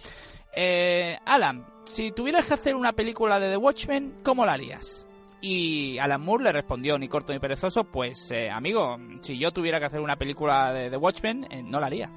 [SPEAKER 3] eh, Alan, si tuvieras que hacer una película de The Watchmen, ¿cómo la harías? Y Alan Moore le respondió, ni corto ni perezoso, pues eh, amigo, si yo tuviera que hacer una película de Watchmen, eh, no la haría.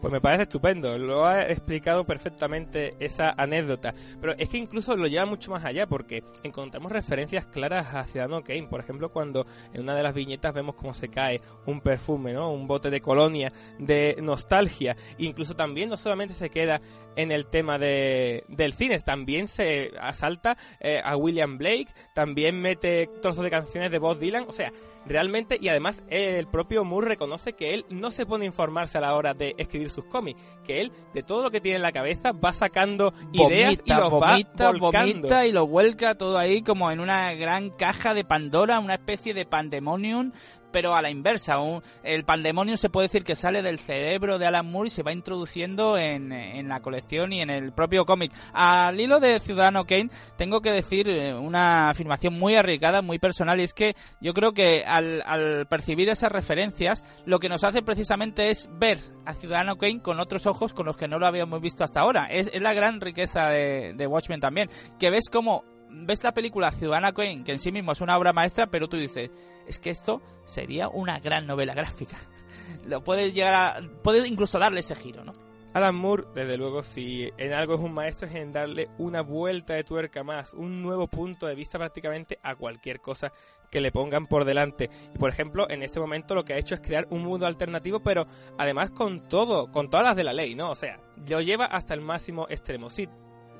[SPEAKER 4] Pues me parece estupendo, lo ha explicado perfectamente esa anécdota. Pero es que incluso lo lleva mucho más allá porque encontramos referencias claras a Ciudadano Kane. Por ejemplo, cuando en una de las viñetas vemos cómo se cae un perfume, ¿no? Un bote de colonia, de nostalgia. Incluso también no solamente se queda en el tema de, del cine, también se asalta eh, a William Blake, también mete trozos de canciones de Bob Dylan. O sea, realmente, y además el propio Moore reconoce que él no se pone a informarse a la hora de escribir sus cómics, que él de todo lo que tiene en la cabeza va sacando ideas y los
[SPEAKER 3] vomita,
[SPEAKER 4] va volcando.
[SPEAKER 3] vomita y lo vuelca todo ahí como en una gran caja de Pandora, una especie de pandemonium, pero a la inversa. Un- el pandemonium se puede decir que sale del cerebro de Alan Moore y se va introduciendo en, en la colección y en el propio cómic. Al hilo de Ciudadano Kane, tengo que decir eh, una afirmación muy arriesgada, muy personal, y es que yo creo que al, percibir esas referencias, lo que nos hace precisamente es ver a Ciudadano Kane con otros ojos con los que no lo habíamos visto hasta ahora. Es, es la gran riqueza de, de Watchmen también, que ves como ves la película Ciudadana Kane, que en sí mismo es una obra maestra, pero tú dices, es que esto sería una gran novela gráfica. Lo puedes llegar a, puedes incluso darle ese giro, ¿no?
[SPEAKER 4] Alan Moore, desde luego, si en algo es un maestro, es en darle una vuelta de tuerca más, un nuevo punto de vista prácticamente a cualquier cosa que le pongan por delante. Y por ejemplo, en este momento lo que ha hecho es crear un mundo alternativo, pero además con todo, con todas las de la ley, ¿no? O sea, lo lleva hasta el máximo extremo. Si,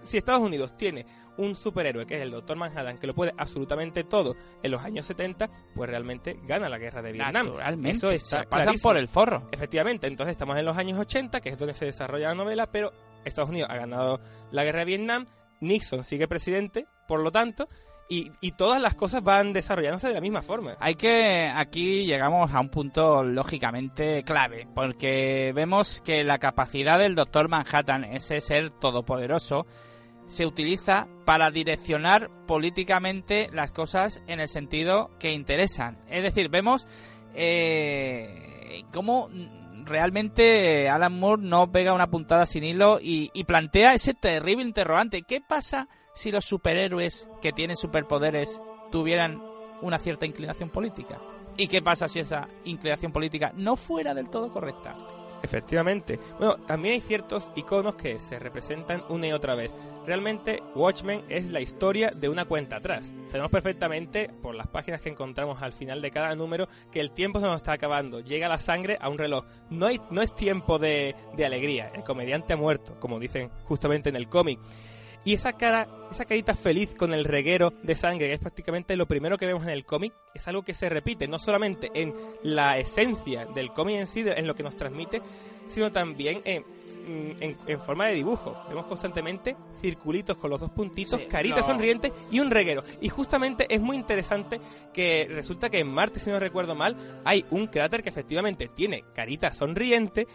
[SPEAKER 4] si Estados Unidos tiene un superhéroe que es el Doctor Manhattan, que lo puede absolutamente todo en los años 70, pues realmente gana la guerra de Vietnam.
[SPEAKER 3] Naturalmente,
[SPEAKER 4] Eso está
[SPEAKER 3] pasan
[SPEAKER 4] clarísimo.
[SPEAKER 3] por el forro.
[SPEAKER 4] Efectivamente, entonces estamos en los años 80, que es donde se desarrolla la novela, pero Estados Unidos ha ganado la guerra de Vietnam Nixon sigue presidente, por lo tanto, y, y todas las cosas van desarrollándose de la misma forma.
[SPEAKER 3] Hay que aquí llegamos a un punto lógicamente clave, porque vemos que la capacidad del Doctor Manhattan, ese ser todopoderoso, se utiliza para direccionar políticamente las cosas en el sentido que interesan. Es decir, vemos eh, cómo realmente Alan Moore no pega una puntada sin hilo y, y plantea ese terrible interrogante. ¿Qué pasa si los superhéroes que tienen superpoderes tuvieran una cierta inclinación política? ¿Y qué pasa si esa inclinación política no fuera del todo correcta?
[SPEAKER 4] Efectivamente. Bueno, también hay ciertos iconos que se representan una y otra vez. Realmente, Watchmen es la historia de una cuenta atrás. Sabemos perfectamente, por las páginas que encontramos al final de cada número, que el tiempo se nos está acabando. Llega la sangre a un reloj. No, hay, no es tiempo de, de alegría. El comediante ha muerto, como dicen justamente en el cómic. Y esa cara, esa carita feliz con el reguero de sangre, que es prácticamente lo primero que vemos en el cómic, es algo que se repite no solamente en la esencia del cómic en sí, en lo que nos transmite, sino también en, en, en forma de dibujo. Vemos constantemente circulitos con los dos puntitos,
[SPEAKER 3] Sí,
[SPEAKER 4] caritas
[SPEAKER 3] no.
[SPEAKER 4] sonrientes y un reguero. Y justamente es muy interesante que resulta que en Marte, si no recuerdo mal, hay un cráter que efectivamente tiene carita sonriente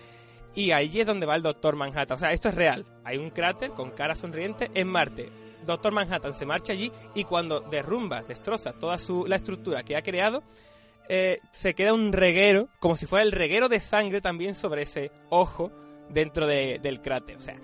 [SPEAKER 4] y allí es donde va el Doctor Manhattan. O sea, esto es real. Hay un cráter con cara sonriente en Marte. Doctor Manhattan se marcha allí y cuando derrumba, destroza toda su, la estructura que ha creado, eh, se queda un reguero, como si fuera el reguero de sangre también sobre ese ojo dentro de- del cráter. O sea,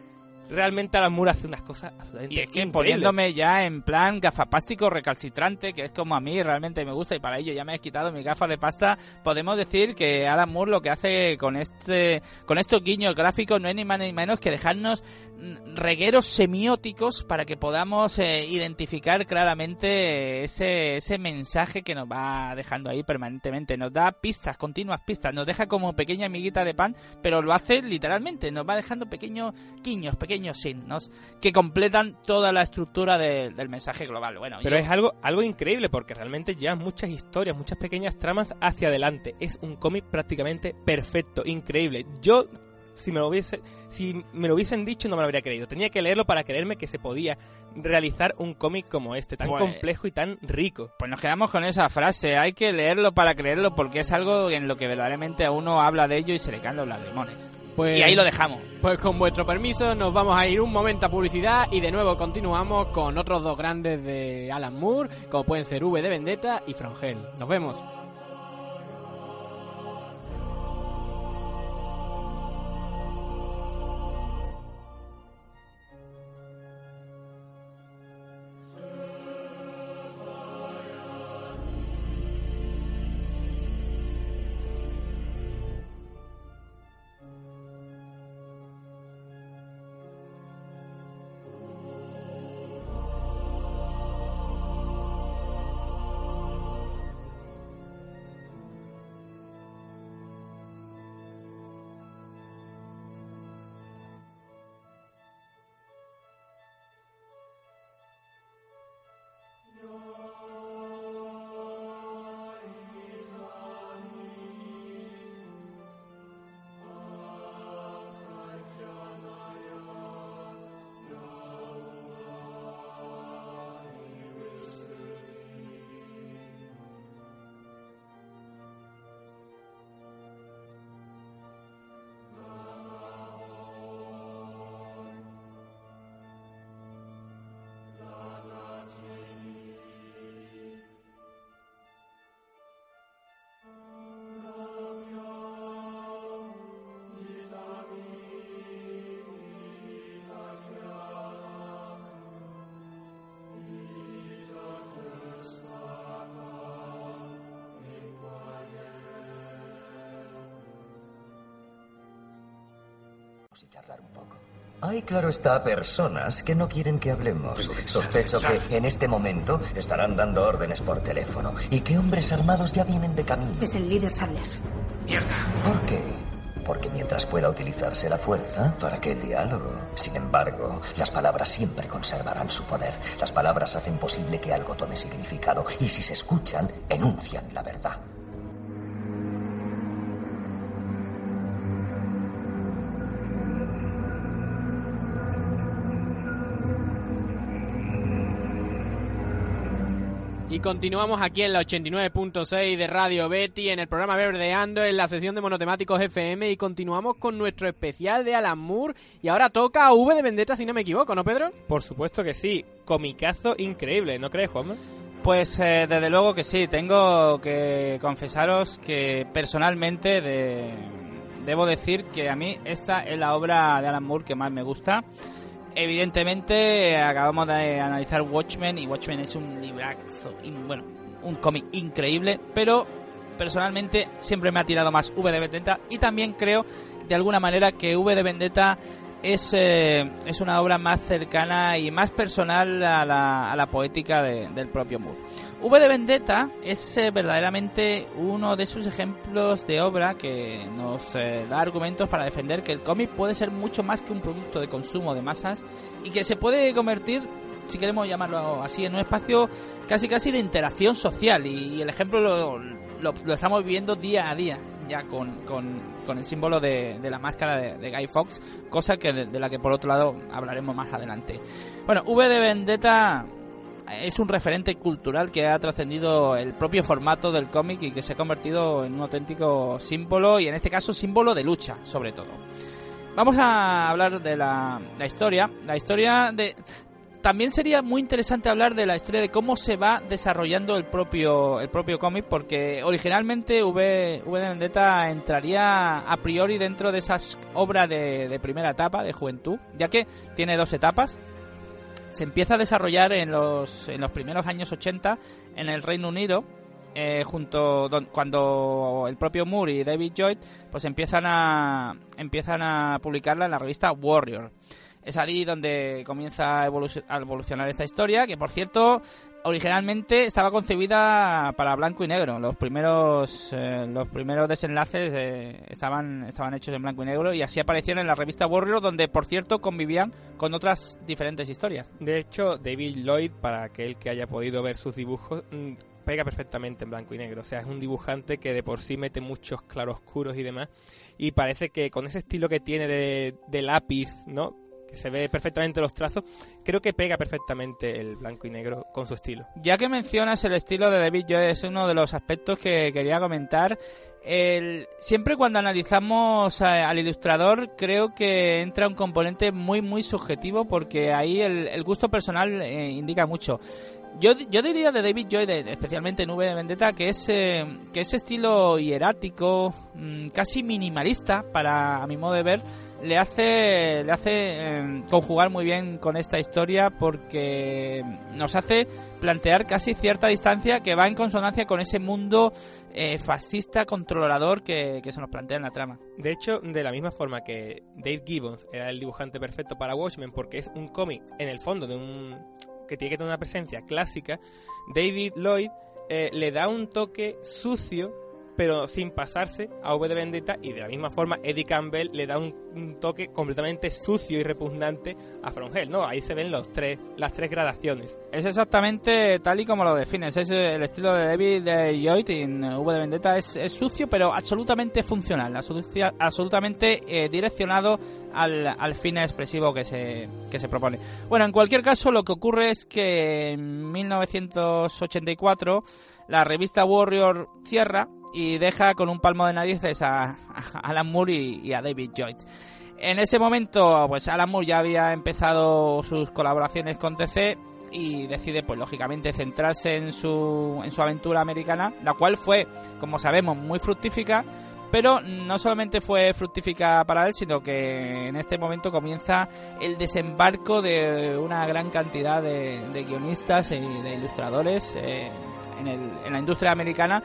[SPEAKER 4] realmente Alan Moore hace unas cosas absolutamente
[SPEAKER 3] Y es que
[SPEAKER 4] increíbles.
[SPEAKER 3] poniéndome ya en plan gafapástico recalcitrante, que es como a mí realmente me gusta y para ello ya me he quitado mi gafa de pasta, podemos decir que Alan Moore lo que hace con este con estos guiños gráficos no es ni más ni menos que dejarnos mm, regueros semióticos para que podamos eh, identificar claramente ese, ese mensaje que nos va dejando ahí permanentemente. Nos da pistas, continuas pistas, nos deja como pequeña amiguita de pan, pero lo hace literalmente, nos va dejando pequeños guiños, pequeños signos que completan toda la estructura de- del mensaje global. Bueno,
[SPEAKER 4] Pero
[SPEAKER 3] yo-
[SPEAKER 4] es algo, algo increíble porque realmente lleva muchas historias, muchas pequeñas tramas hacia adelante. Es un cómic prácticamente perfecto, increíble. Yo, si me, lo hubiese, si me lo hubiesen dicho, no me lo habría creído. Tenía que leerlo para creerme que se podía realizar un cómic como este, tan
[SPEAKER 3] Pues-
[SPEAKER 4] complejo y tan rico.
[SPEAKER 3] Pues nos quedamos con esa frase, hay que leerlo para creerlo porque es algo en lo que verdaderamente a uno habla de ello y se le caen los lagrimones.
[SPEAKER 2] Pues,
[SPEAKER 3] Y ahí lo dejamos.
[SPEAKER 2] Pues con vuestro permiso nos vamos a ir un momento a publicidad y de nuevo continuamos con otros dos grandes de Alan Moore, como pueden ser V de Vendetta y Frangel. Nos vemos.
[SPEAKER 9] Claro está, personas que no quieren que hablemos. Sospecho que en este momento estarán dando órdenes por teléfono y que hombres armados ya vienen de camino.
[SPEAKER 10] Es el líder Sables.
[SPEAKER 9] ¿Por qué? Porque mientras pueda utilizarse la fuerza, ¿para qué el diálogo? Sin embargo, las palabras siempre conservarán su poder. Las palabras hacen posible que algo tome significado y si se escuchan, enuncian la verdad.
[SPEAKER 2] Y continuamos aquí en la 89.6 de Radio Betty, en el programa Verdeando, en la sesión de monotemáticos FM, y continuamos con nuestro especial de Alan Moore. Y ahora toca a V de Vendetta, si no me equivoco, ¿no, Pedro?
[SPEAKER 4] Por supuesto que sí. Comicazo increíble, ¿no crees, Juanma?
[SPEAKER 3] Pues eh, desde luego que sí. Tengo que confesaros que personalmente de... debo decir que a mí esta es la obra de Alan Moore que más me gusta. Evidentemente acabamos de analizar Watchmen y Watchmen es un librazo, bueno, un cómic increíble, pero personalmente siempre me ha tirado más V de Vendetta y también creo de alguna manera que V de Vendetta es, eh, es una obra más cercana y más personal a la, a la poética de- del propio Moore. V de Vendetta es eh, verdaderamente uno de sus ejemplos de obra que nos eh, da argumentos para defender que el cómic puede ser mucho más que un producto de consumo de masas y que se puede convertir, si queremos llamarlo así, en un espacio casi casi de interacción social y, el ejemplo lo, lo- lo estamos viviendo día a día ya con, con, el símbolo de, la máscara de, Guy Fawkes, cosa que de, de la que por otro lado hablaremos más adelante. Bueno, V de Vendetta es un referente cultural que ha trascendido el propio formato del cómic y que se ha convertido en un auténtico símbolo y en este caso símbolo de lucha sobre todo. Vamos a hablar de la, la historia. La historia de... También sería muy interesante hablar de la historia de cómo se va desarrollando el propio el propio cómic porque originalmente V, v de Vendetta entraría a priori dentro de esas obras de, primera etapa de juventud, ya que tiene dos etapas se empieza a desarrollar en los, en los primeros años 80 en el Reino Unido, eh, junto don- cuando el propio Moore y David Lloyd pues empiezan a empiezan a publicarla en la revista Warrior. Es ahí donde comienza a, evolu- a evolucionar esta historia, que por cierto originalmente estaba concebida para blanco y negro. Los primeros eh, los primeros desenlaces eh, estaban estaban hechos en blanco y negro y así aparecieron en la revista Warrior, donde por cierto convivían con otras diferentes historias.
[SPEAKER 4] De hecho, David Lloyd, para aquel que haya podido ver sus dibujos, mm, pega perfectamente en blanco y negro. O sea, es un dibujante que de por sí mete muchos claroscuros y demás. Y parece que con ese estilo que tiene de lápiz, ¿no? Se ve perfectamente los trazos, creo que pega perfectamente el blanco y negro con su estilo.
[SPEAKER 3] Ya que mencionas el estilo de David Joy, es uno de los aspectos que quería comentar. Siempre cuando analizamos al ilustrador creo que entra un componente muy muy subjetivo porque ahí el, gusto personal eh, indica mucho. Yo, yo diría de David Joy, especialmente en V de Vendetta, que es eh, que ese estilo hierático, mm, casi minimalista para mi modo de ver, le hace le hace eh, conjugar muy bien con esta historia porque nos hace plantear casi cierta distancia que va en consonancia con ese mundo eh, fascista controlador que, que se nos plantea en la trama.
[SPEAKER 4] De hecho, de la misma forma que Dave Gibbons era el dibujante perfecto para Watchmen, porque es un cómic en el fondo de un que tiene que tener una presencia clásica, David Lloyd eh, le da un toque sucio, pero sin pasarse a V de Vendetta, y de la misma forma Eddie Campbell le da un, toque completamente sucio y repugnante a From Hell. No, ahí se ven los tres, las tres gradaciones.
[SPEAKER 3] Es exactamente tal y como lo defines. Es el estilo de David de Lloyd en V de Vendetta. Es, sucio, pero absolutamente funcional. absolutamente eh, direccionado al, al fin expresivo que se, que se propone. Bueno, en cualquier caso, lo que ocurre es que en 1984 la revista Warrior cierra y deja con un palmo de narices a, a Alan Moore y, a David Lloyd. En ese momento, pues Alan Moore ya había empezado sus colaboraciones con DC y decide, pues lógicamente, centrarse en su, en su aventura americana, la cual fue, como sabemos, muy fructífica, pero no solamente fue fructífica para él, sino que en este momento comienza el desembarco de una gran cantidad de, de guionistas y de ilustradores eh, en, el- en la industria americana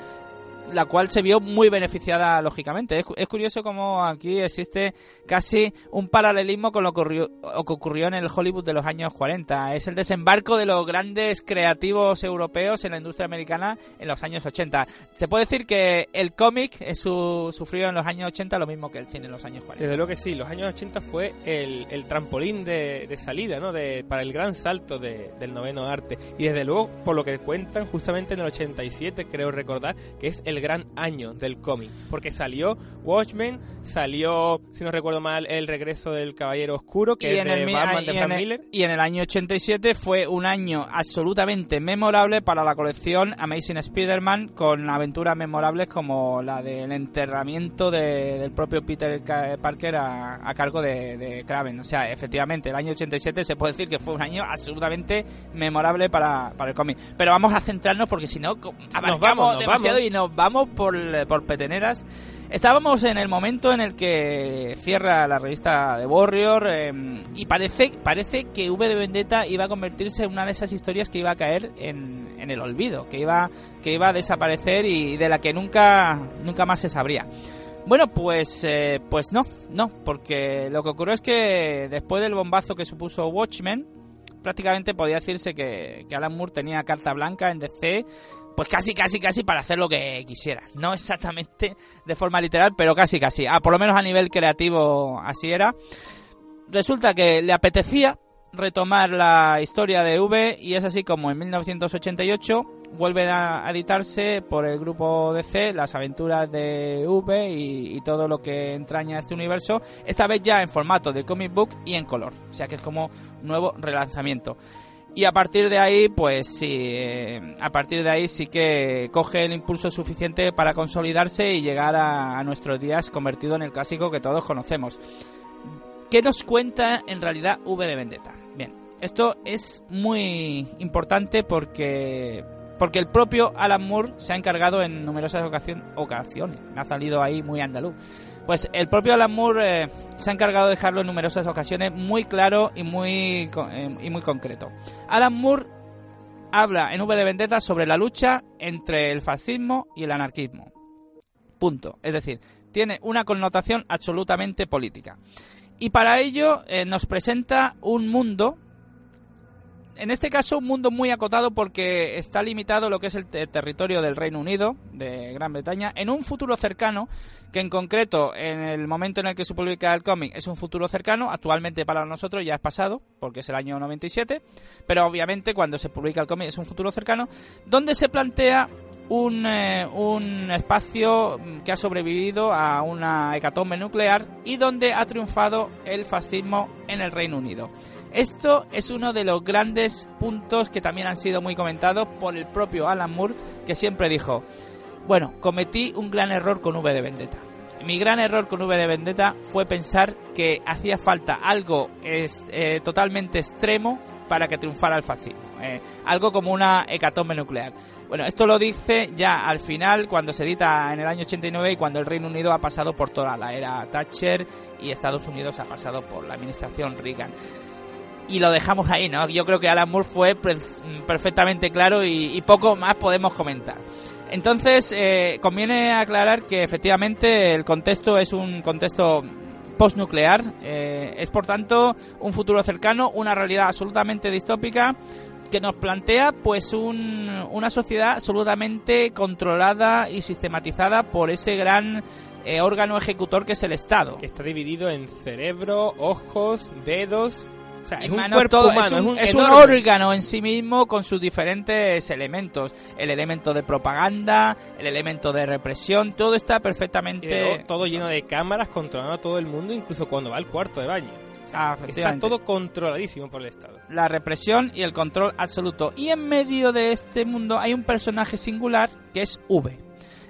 [SPEAKER 3] la cual se vio muy beneficiada lógicamente. Es, es curioso como aquí existe casi un paralelismo con lo que ocurrió, o que ocurrió en el Hollywood de los años 40. Es el desembarco de los grandes creativos europeos en la industria americana en los años 80. Se puede decir que el cómic su- sufrió en los años 80 lo mismo que el cine en los años 40.
[SPEAKER 4] Desde luego que sí, los años 80 fue el, el trampolín de, de salida, ¿no? De, para el gran salto de- del noveno arte. Y desde luego, por lo que cuentan, justamente en el 87, creo recordar, que es el el gran año del cómic, porque salió Watchmen, salió, si no recuerdo mal, El regreso del Caballero Oscuro, que
[SPEAKER 3] y
[SPEAKER 4] es
[SPEAKER 3] en,
[SPEAKER 4] de
[SPEAKER 3] el,
[SPEAKER 4] Batman
[SPEAKER 3] y
[SPEAKER 4] de
[SPEAKER 3] en
[SPEAKER 4] Frank
[SPEAKER 3] el-
[SPEAKER 4] Miller.
[SPEAKER 3] y en el año 87 fue un año absolutamente memorable para la colección Amazing Spider-Man con aventuras memorables como la del enterramiento de- del propio Peter Parker a, a cargo de, de Kraven. O sea, efectivamente, el año 87 se puede decir que fue un año absolutamente memorable para, para el cómic. Pero vamos a centrarnos porque si no, abarcamos
[SPEAKER 4] vamos, nos
[SPEAKER 3] demasiado
[SPEAKER 4] vamos.
[SPEAKER 3] y nos vamos por, por peteneras. Estábamos en el momento en el que cierra la revista de Warrior eh, y parece, parece que V de Vendetta iba a convertirse en una de esas historias que iba a caer en, en el olvido, que iba, que iba a desaparecer y de la que nunca, nunca más se sabría. Bueno, pues, eh, pues no, no, porque lo que ocurrió es que después del bombazo que supuso Watchmen, prácticamente podía decirse que Alan Moore tenía carta blanca en DC, pues casi, casi, casi para hacer lo que quisiera. No exactamente de forma literal, pero casi, casi. Ah, por lo menos a nivel creativo así era. Resulta que le apetecía retomar la historia de V y es así como en 1988 vuelve a editarse por el grupo DC las aventuras de V y, y todo lo que entraña este universo, esta vez ya en formato de comic book y en color, o sea que es como nuevo relanzamiento. Y a partir de ahí, pues sí, eh, a partir de ahí sí que coge el impulso suficiente para consolidarse y llegar a, a nuestros días convertido en el clásico que todos conocemos. ¿Qué nos cuenta en realidad V de Vendetta? Bien, esto es muy importante porque porque el propio Alan Moore se ha encargado en numerosas ocasiones, me ha salido ahí muy andaluz. Pues el propio Alan Moore eh, se ha encargado de dejarlo en numerosas ocasiones muy claro y muy eh, y muy concreto. Alan Moore habla en V de Vendetta sobre la lucha entre el fascismo y el anarquismo. Punto. Es decir, tiene una connotación absolutamente política. Y para ello eh, nos presenta un mundo, en este caso un mundo muy acotado porque está limitado lo que es el te- territorio del Reino Unido, de Gran Bretaña, en un futuro cercano, que en concreto en el momento en el que se publica el cómic es un futuro cercano, actualmente para nosotros ya es pasado, porque es el año 97, pero obviamente cuando se publica el cómic es un futuro cercano, donde se plantea un, eh, un espacio mm, que ha sobrevivido a una hecatombe nuclear y donde ha triunfado el fascismo en el Reino Unido. Esto es uno de los grandes puntos que también han sido muy comentados por el propio Alan Moore, que siempre dijo, bueno, cometí un gran error con V de Vendetta. Mi gran error con V de Vendetta fue pensar que hacía falta algo es, eh, totalmente extremo para que triunfara el fascismo. eh, algo como una hecatombe nuclear. Bueno, esto lo dice ya al final, cuando se edita en el año 89 y cuando el Reino Unido ha pasado por toda la era Thatcher y Estados Unidos ha pasado por la administración Reagan y lo dejamos ahí, ¿no? Yo creo que Alan Moore fue perfectamente claro y, y poco más podemos comentar. Entonces, eh, conviene aclarar que efectivamente el contexto es un contexto postnuclear, eh, es por tanto un futuro cercano, una realidad absolutamente distópica que nos plantea pues un- una sociedad absolutamente controlada y sistematizada por ese gran eh, órgano ejecutor que es el Estado.
[SPEAKER 4] Que está dividido en cerebro, ojos, dedos. O sea, es un
[SPEAKER 3] Manos,
[SPEAKER 4] cuerpo
[SPEAKER 3] todo,
[SPEAKER 4] humano,
[SPEAKER 3] es un,
[SPEAKER 4] es un,
[SPEAKER 3] es un
[SPEAKER 4] enorme-
[SPEAKER 3] órgano en sí mismo con sus diferentes elementos. El elemento de propaganda, el elemento de represión, todo está perfectamente...
[SPEAKER 4] luego todo lleno de cámaras controlando a todo el mundo, incluso cuando va al cuarto de baño. O sea,
[SPEAKER 3] Ah,
[SPEAKER 4] está todo controladísimo por el Estado.
[SPEAKER 3] La represión y el control absoluto. Y en medio de este mundo hay un personaje singular que es V.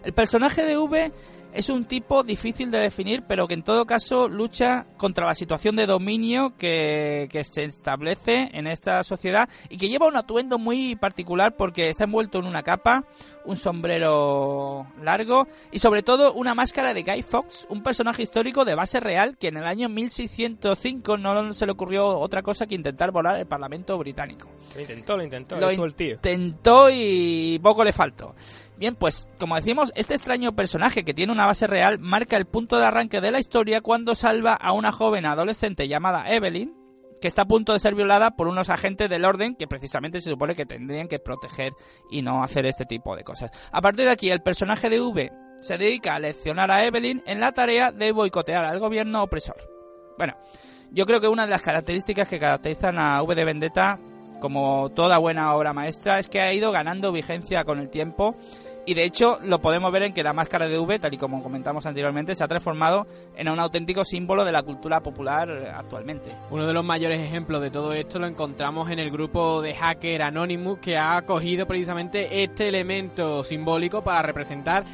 [SPEAKER 3] El personaje de V es un tipo difícil de definir, pero que en todo caso lucha contra la situación de dominio que, que se establece en esta sociedad y que lleva un atuendo muy particular porque está envuelto en una capa, un sombrero largo y sobre todo una máscara de Guy Fawkes, un personaje histórico de base real que en el año 1605 no se le ocurrió otra cosa que intentar volar el Parlamento británico
[SPEAKER 4] Lo intentó, lo intentó,
[SPEAKER 3] Lo
[SPEAKER 4] hizo el tío.
[SPEAKER 3] intentó y poco le faltó. Bien, pues como decimos, este extraño personaje que tiene una base real marca el punto de arranque de la historia cuando salva a una joven adolescente llamada Evelyn, que está a punto de ser violada por unos agentes del orden que precisamente se supone que tendrían que proteger y no hacer este tipo de cosas. A partir de aquí, el personaje de V se dedica a leccionar a Evelyn en la tarea de boicotear al gobierno opresor. Bueno, yo creo que una de las características que caracterizan a V de Vendetta como toda buena obra maestra, es que ha ido ganando vigencia con el tiempo Y de hecho lo podemos ver en que la máscara de V, tal y como comentamos anteriormente, se ha transformado en un auténtico símbolo de la cultura popular actualmente.
[SPEAKER 2] Uno de los mayores ejemplos de todo esto lo encontramos en el grupo de hacker Anonymous que ha cogido precisamente este elemento simbólico para representar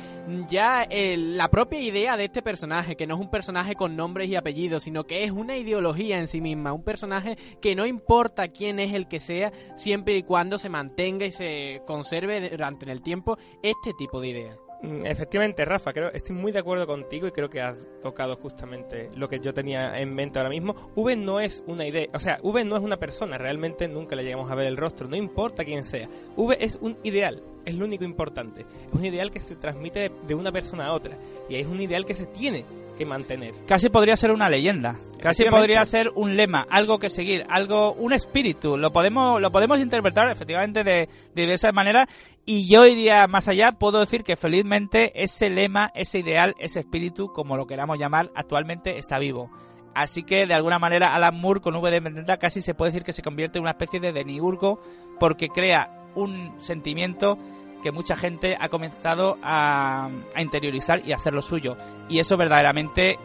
[SPEAKER 2] ya eh, la propia idea de este personaje, que no es un personaje con nombres y apellidos, sino que es una ideología en sí misma, un personaje que no importa quién es el que sea, siempre y cuando se mantenga y se conserve durante el tiempo este tipo de idea.
[SPEAKER 4] Mm, efectivamente, Rafa, creo, estoy muy de acuerdo contigo y creo que has tocado justamente lo que yo tenía en mente ahora mismo. V no es una idea, o sea, V no es una persona, realmente nunca le llegamos a ver el rostro, no importa quién sea. V es un ideal, es lo único importante. Es un ideal que se transmite de una persona a otra y es un ideal que se tiene que mantener.
[SPEAKER 3] Casi podría ser una leyenda, casi podría ser un lema, algo que seguir, algo, un espíritu. Lo podemos, lo podemos interpretar efectivamente de, de diversas maneras y yo iría más allá, puedo decir que felizmente ese lema, ese ideal, ese espíritu, como lo queramos llamar, actualmente está vivo. Así que de alguna manera Alan Moore con V de Vendetta casi se puede decir que se convierte en una especie de demiurgo porque crea un sentimiento que mucha gente ha comenzado a, interiorizar y a hacer lo suyo. Y eso verdaderamente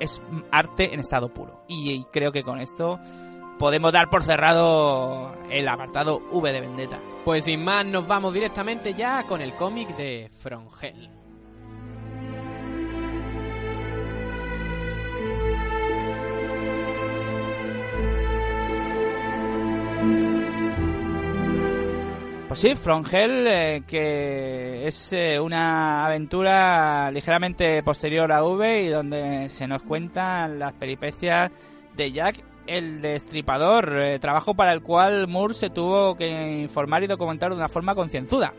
[SPEAKER 3] es arte en estado puro. Y creo que con esto podemos dar por cerrado el apartado V de Vendetta.
[SPEAKER 2] Pues sin más, nos vamos directamente ya con el cómic de From Hell.
[SPEAKER 3] Pues sí, From Hell, eh, que es eh, una aventura ligeramente posterior a V y donde se nos cuentan las peripecias de Jack el Destripador, eh, trabajo para el cual Moore se tuvo que informar y documentar de una forma concienzuda.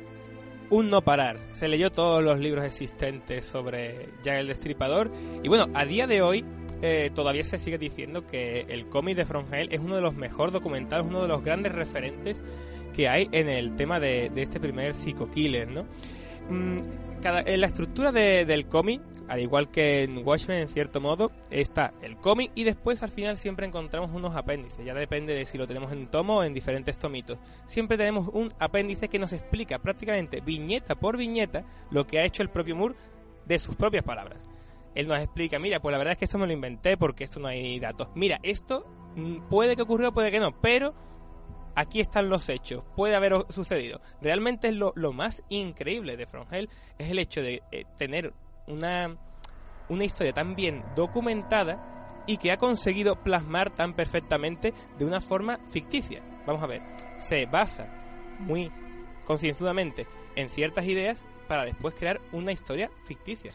[SPEAKER 4] Un no parar. Se leyó todos los libros existentes sobre Jack el Destripador. Y bueno, a día de hoy eh, todavía se sigue diciendo que el cómic de From Hell es uno de los mejor documentados, uno de los grandes referentes que hay en el tema de, este primer Psycho Killer, ¿no? Mm, en la estructura del cómic, al igual que en Watchmen en cierto modo, está el cómic y después al final siempre encontramos unos apéndices, ya depende de si lo tenemos en tomo o en diferentes tomitos. Siempre tenemos un apéndice que nos explica prácticamente viñeta por viñeta lo que ha hecho el propio Moore de sus propias palabras. Él nos explica, mira, pues la verdad es que esto me lo inventé porque esto no hay datos. Mira, esto mm, puede que ocurrió, puede que no, pero aquí están los hechos, puede haber sucedido. Realmente lo, lo más increíble de From Hell es el hecho de eh, tener una, una historia tan bien documentada y que ha conseguido plasmar tan perfectamente de una forma ficticia. Vamos a ver, se basa muy concienzudamente en ciertas ideas para después crear una historia ficticia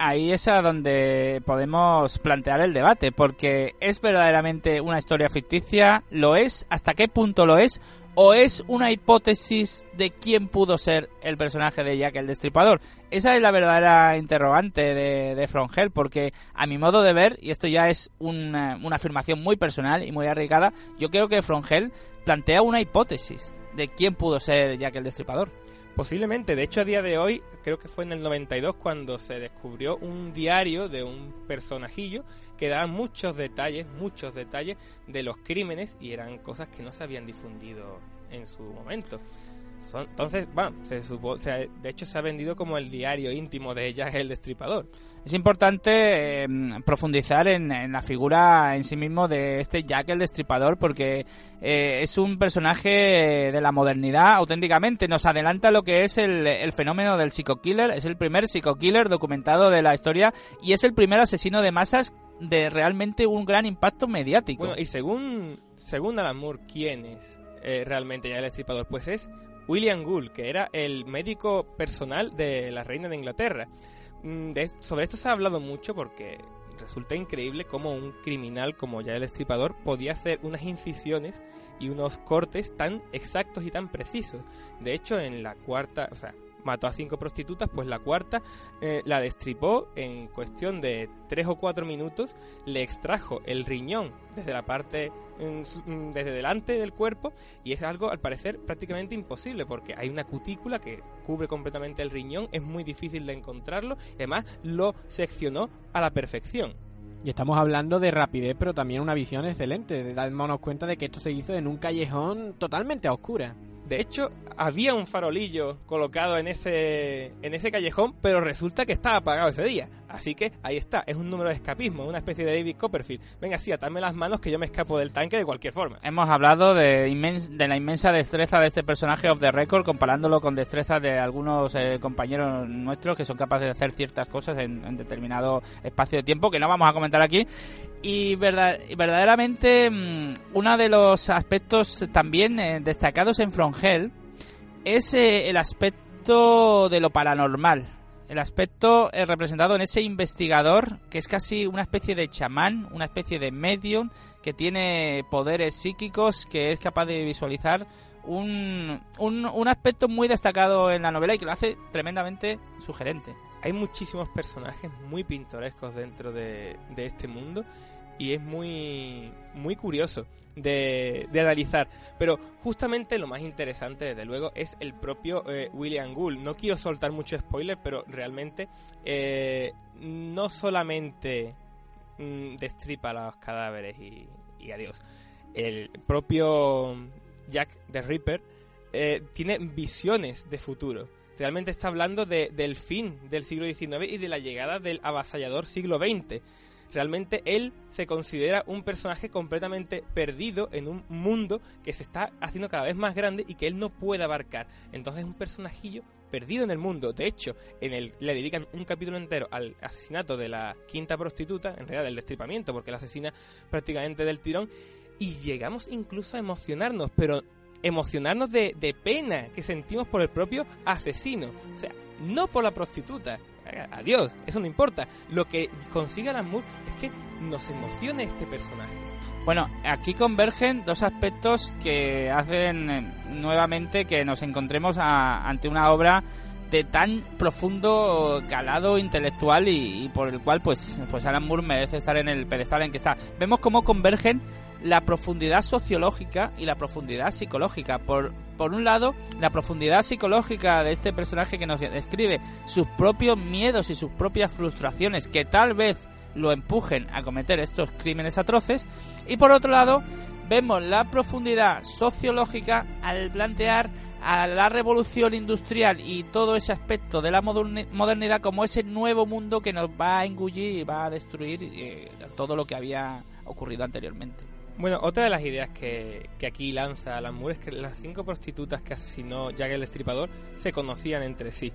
[SPEAKER 3] ahí es a donde podemos plantear el debate, porque ¿es verdaderamente una historia ficticia? ¿Lo es? ¿Hasta qué punto lo es? ¿O es una hipótesis de quién pudo ser el personaje de Jack el Destripador? Esa es la verdadera interrogante de, de From Hell, porque a mi modo de ver, y esto ya es una, afirmación muy personal y muy arriesgada, yo creo que From Hell plantea una hipótesis de quién pudo ser Jack el Destripador.
[SPEAKER 4] Posiblemente, de hecho a día de hoy, creo que fue en el 92 cuando se descubrió un diario de un personajillo que daba muchos detalles, muchos detalles de los crímenes y eran cosas que no se habían difundido en su momento entonces, va, se supo, de hecho se ha vendido como el diario íntimo de Jack el Destripador.
[SPEAKER 3] Es importante em, profundizar en, la figura en sí mismo de este Jack el Destripador porque eh, es un personaje de la modernidad auténticamente. Nos adelanta lo que es el, el fenómeno del psico-killer. Es el primer psico-killer documentado de la historia y es el primer asesino de masas de realmente un gran impacto mediático.
[SPEAKER 4] Bueno, y según, según Alan Moore, ¿quién es eh, realmente Jack el Destripador? Pues es William Gould, que era el médico personal de la reina de Inglaterra. Mm, sobre esto se ha hablado mucho porque resulta increíble cómo un criminal como ya el estripador podía hacer unas incisiones y unos cortes tan exactos y tan precisos. De hecho, en la cuarta, o sea, mató a cinco prostitutas, pues la cuarta eh, la destripó en cuestión de tres o cuatro minutos, le extrajo el riñón desde la parte, mm, desde delante del cuerpo y es algo al parecer prácticamente imposible porque hay una cutícula que cubre completamente el riñón, es muy difícil de encontrarlo además lo seccionó a la perfección.
[SPEAKER 2] Y estamos hablando de rapidez, pero también una visión excelente. Dándonos cuenta de que esto se hizo en un callejón totalmente a oscura
[SPEAKER 4] De hecho, había un farolillo colocado en ese, en ese callejón, pero resulta que estaba apagado ese día. Así que ahí está, es un número de escapismo, una especie de David Copperfield. Venga, sí, atadme las manos que yo me escapo del tanque de cualquier forma.
[SPEAKER 3] Hemos hablado de, la inmensa destreza de este personaje of the record, comparándolo con destreza de algunos eh, compañeros nuestros que son capaces de hacer ciertas cosas en, determinado espacio de tiempo, que no vamos a comentar aquí. Y verdad, verdaderamente, mmm, uno de los aspectos también eh, destacados en From Es eh, el aspecto de lo paranormal el aspecto es representado en ese investigador que es casi una especie de chamán, una especie de medium que tiene poderes psíquicos, que es capaz de visualizar un, un, aspecto muy destacado en la novela y que lo hace tremendamente sugerente.
[SPEAKER 4] Hay muchísimos personajes muy pintorescos dentro de, de este mundo y es muy, muy curioso de, analizar. Pero justamente lo más interesante, desde luego, es el propio eh, William Gould. No quiero soltar mucho spoiler, pero realmente eh, no solamente mm, destripa los cadáveres y, y, adiós. El propio Jack the Ripper eh, tiene visiones de futuro. Realmente está hablando de, del fin del siglo XIX y de la llegada del avasallador siglo XX realmente él se considera un personaje completamente perdido en un mundo que se está haciendo cada vez más grande y que él no puede abarcar. Entonces es un personajillo perdido en el mundo. De hecho, en el, le dedican un capítulo entero al asesinato de la quinta prostituta, en realidad del destripamiento, porque la asesina prácticamente del tirón. Y llegamos incluso a emocionarnos, pero emocionarnos de, de pena que sentimos por el propio asesino. O sea, no por la prostituta, adiós, eso no importa. Lo que consigue Alan Moore es que nos emocione este personaje.
[SPEAKER 3] Bueno, aquí convergen dos aspectos que hacen eh, nuevamente que nos encontremos a, ante una obra de tan profundo calado intelectual y, y, por el cual pues, pues Alan Moore merece estar en el pedestal en que está. Vemos cómo convergen la profundidad sociológica y la profundidad psicológica. Por, por un lado, la profundidad psicológica de este personaje que nos describe sus propios miedos y sus propias frustraciones que tal vez lo empujen a cometer estos crímenes atroces. Y por otro lado, vemos la profundidad sociológica al plantear a la revolución industrial y todo ese aspecto de la modernidad como ese nuevo mundo que nos va a engullir y va a destruir eh, todo lo que había ocurrido anteriormente.
[SPEAKER 4] Bueno, otra de las ideas que, que, aquí lanza Alan Moore es que las cinco prostitutas que asesinó Jack el Destripador se conocían entre sí.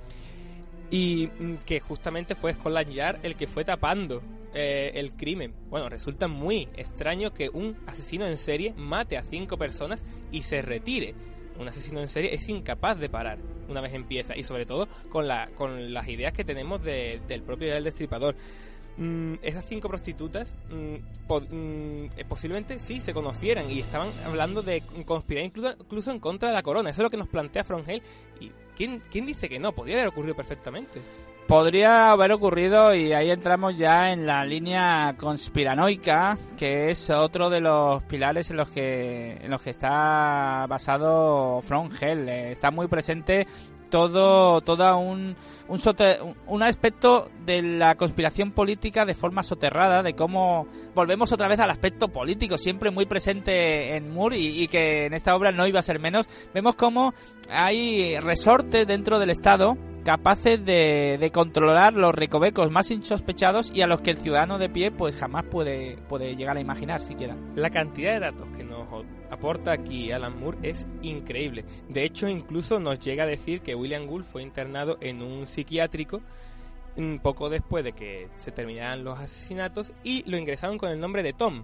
[SPEAKER 4] Y que justamente fue Scotland el que fue tapando eh, el crimen. Bueno, resulta muy extraño que un asesino en serie mate a cinco personas y se retire. Un asesino en serie es incapaz de parar una vez empieza. Y sobre todo con, la, con las ideas que tenemos de, del propio el Destripador mmm, esas cinco prostitutas mmm, po mmm, posiblemente sí se conocieran y estaban hablando de conspirar incluso, incluso, en contra de la corona. Eso es lo que nos plantea From Hell. ¿Y quién, quién dice que no? Podría haber ocurrido perfectamente.
[SPEAKER 3] Podría haber ocurrido y ahí entramos ya en la línea conspiranoica, que es otro de los pilares en los que en los que está basado From Hell. Está muy presente todo toda un un, soter, un aspecto de la conspiración política de forma soterrada, de cómo volvemos otra vez al aspecto político, siempre muy presente en Moore y, y que en esta obra no iba a ser menos. Vemos cómo hay resortes dentro del Estado capaces de, de, controlar los recovecos más insospechados y a los que el ciudadano de pie pues jamás puede, puede llegar a imaginar siquiera.
[SPEAKER 4] La cantidad de datos que nos aporta aquí Alan Moore es increíble. De hecho, incluso nos llega a decir que William Gould fue internado en un psiquiátrico un poco después de que se terminaran los asesinatos y lo ingresaron con el nombre de Tom.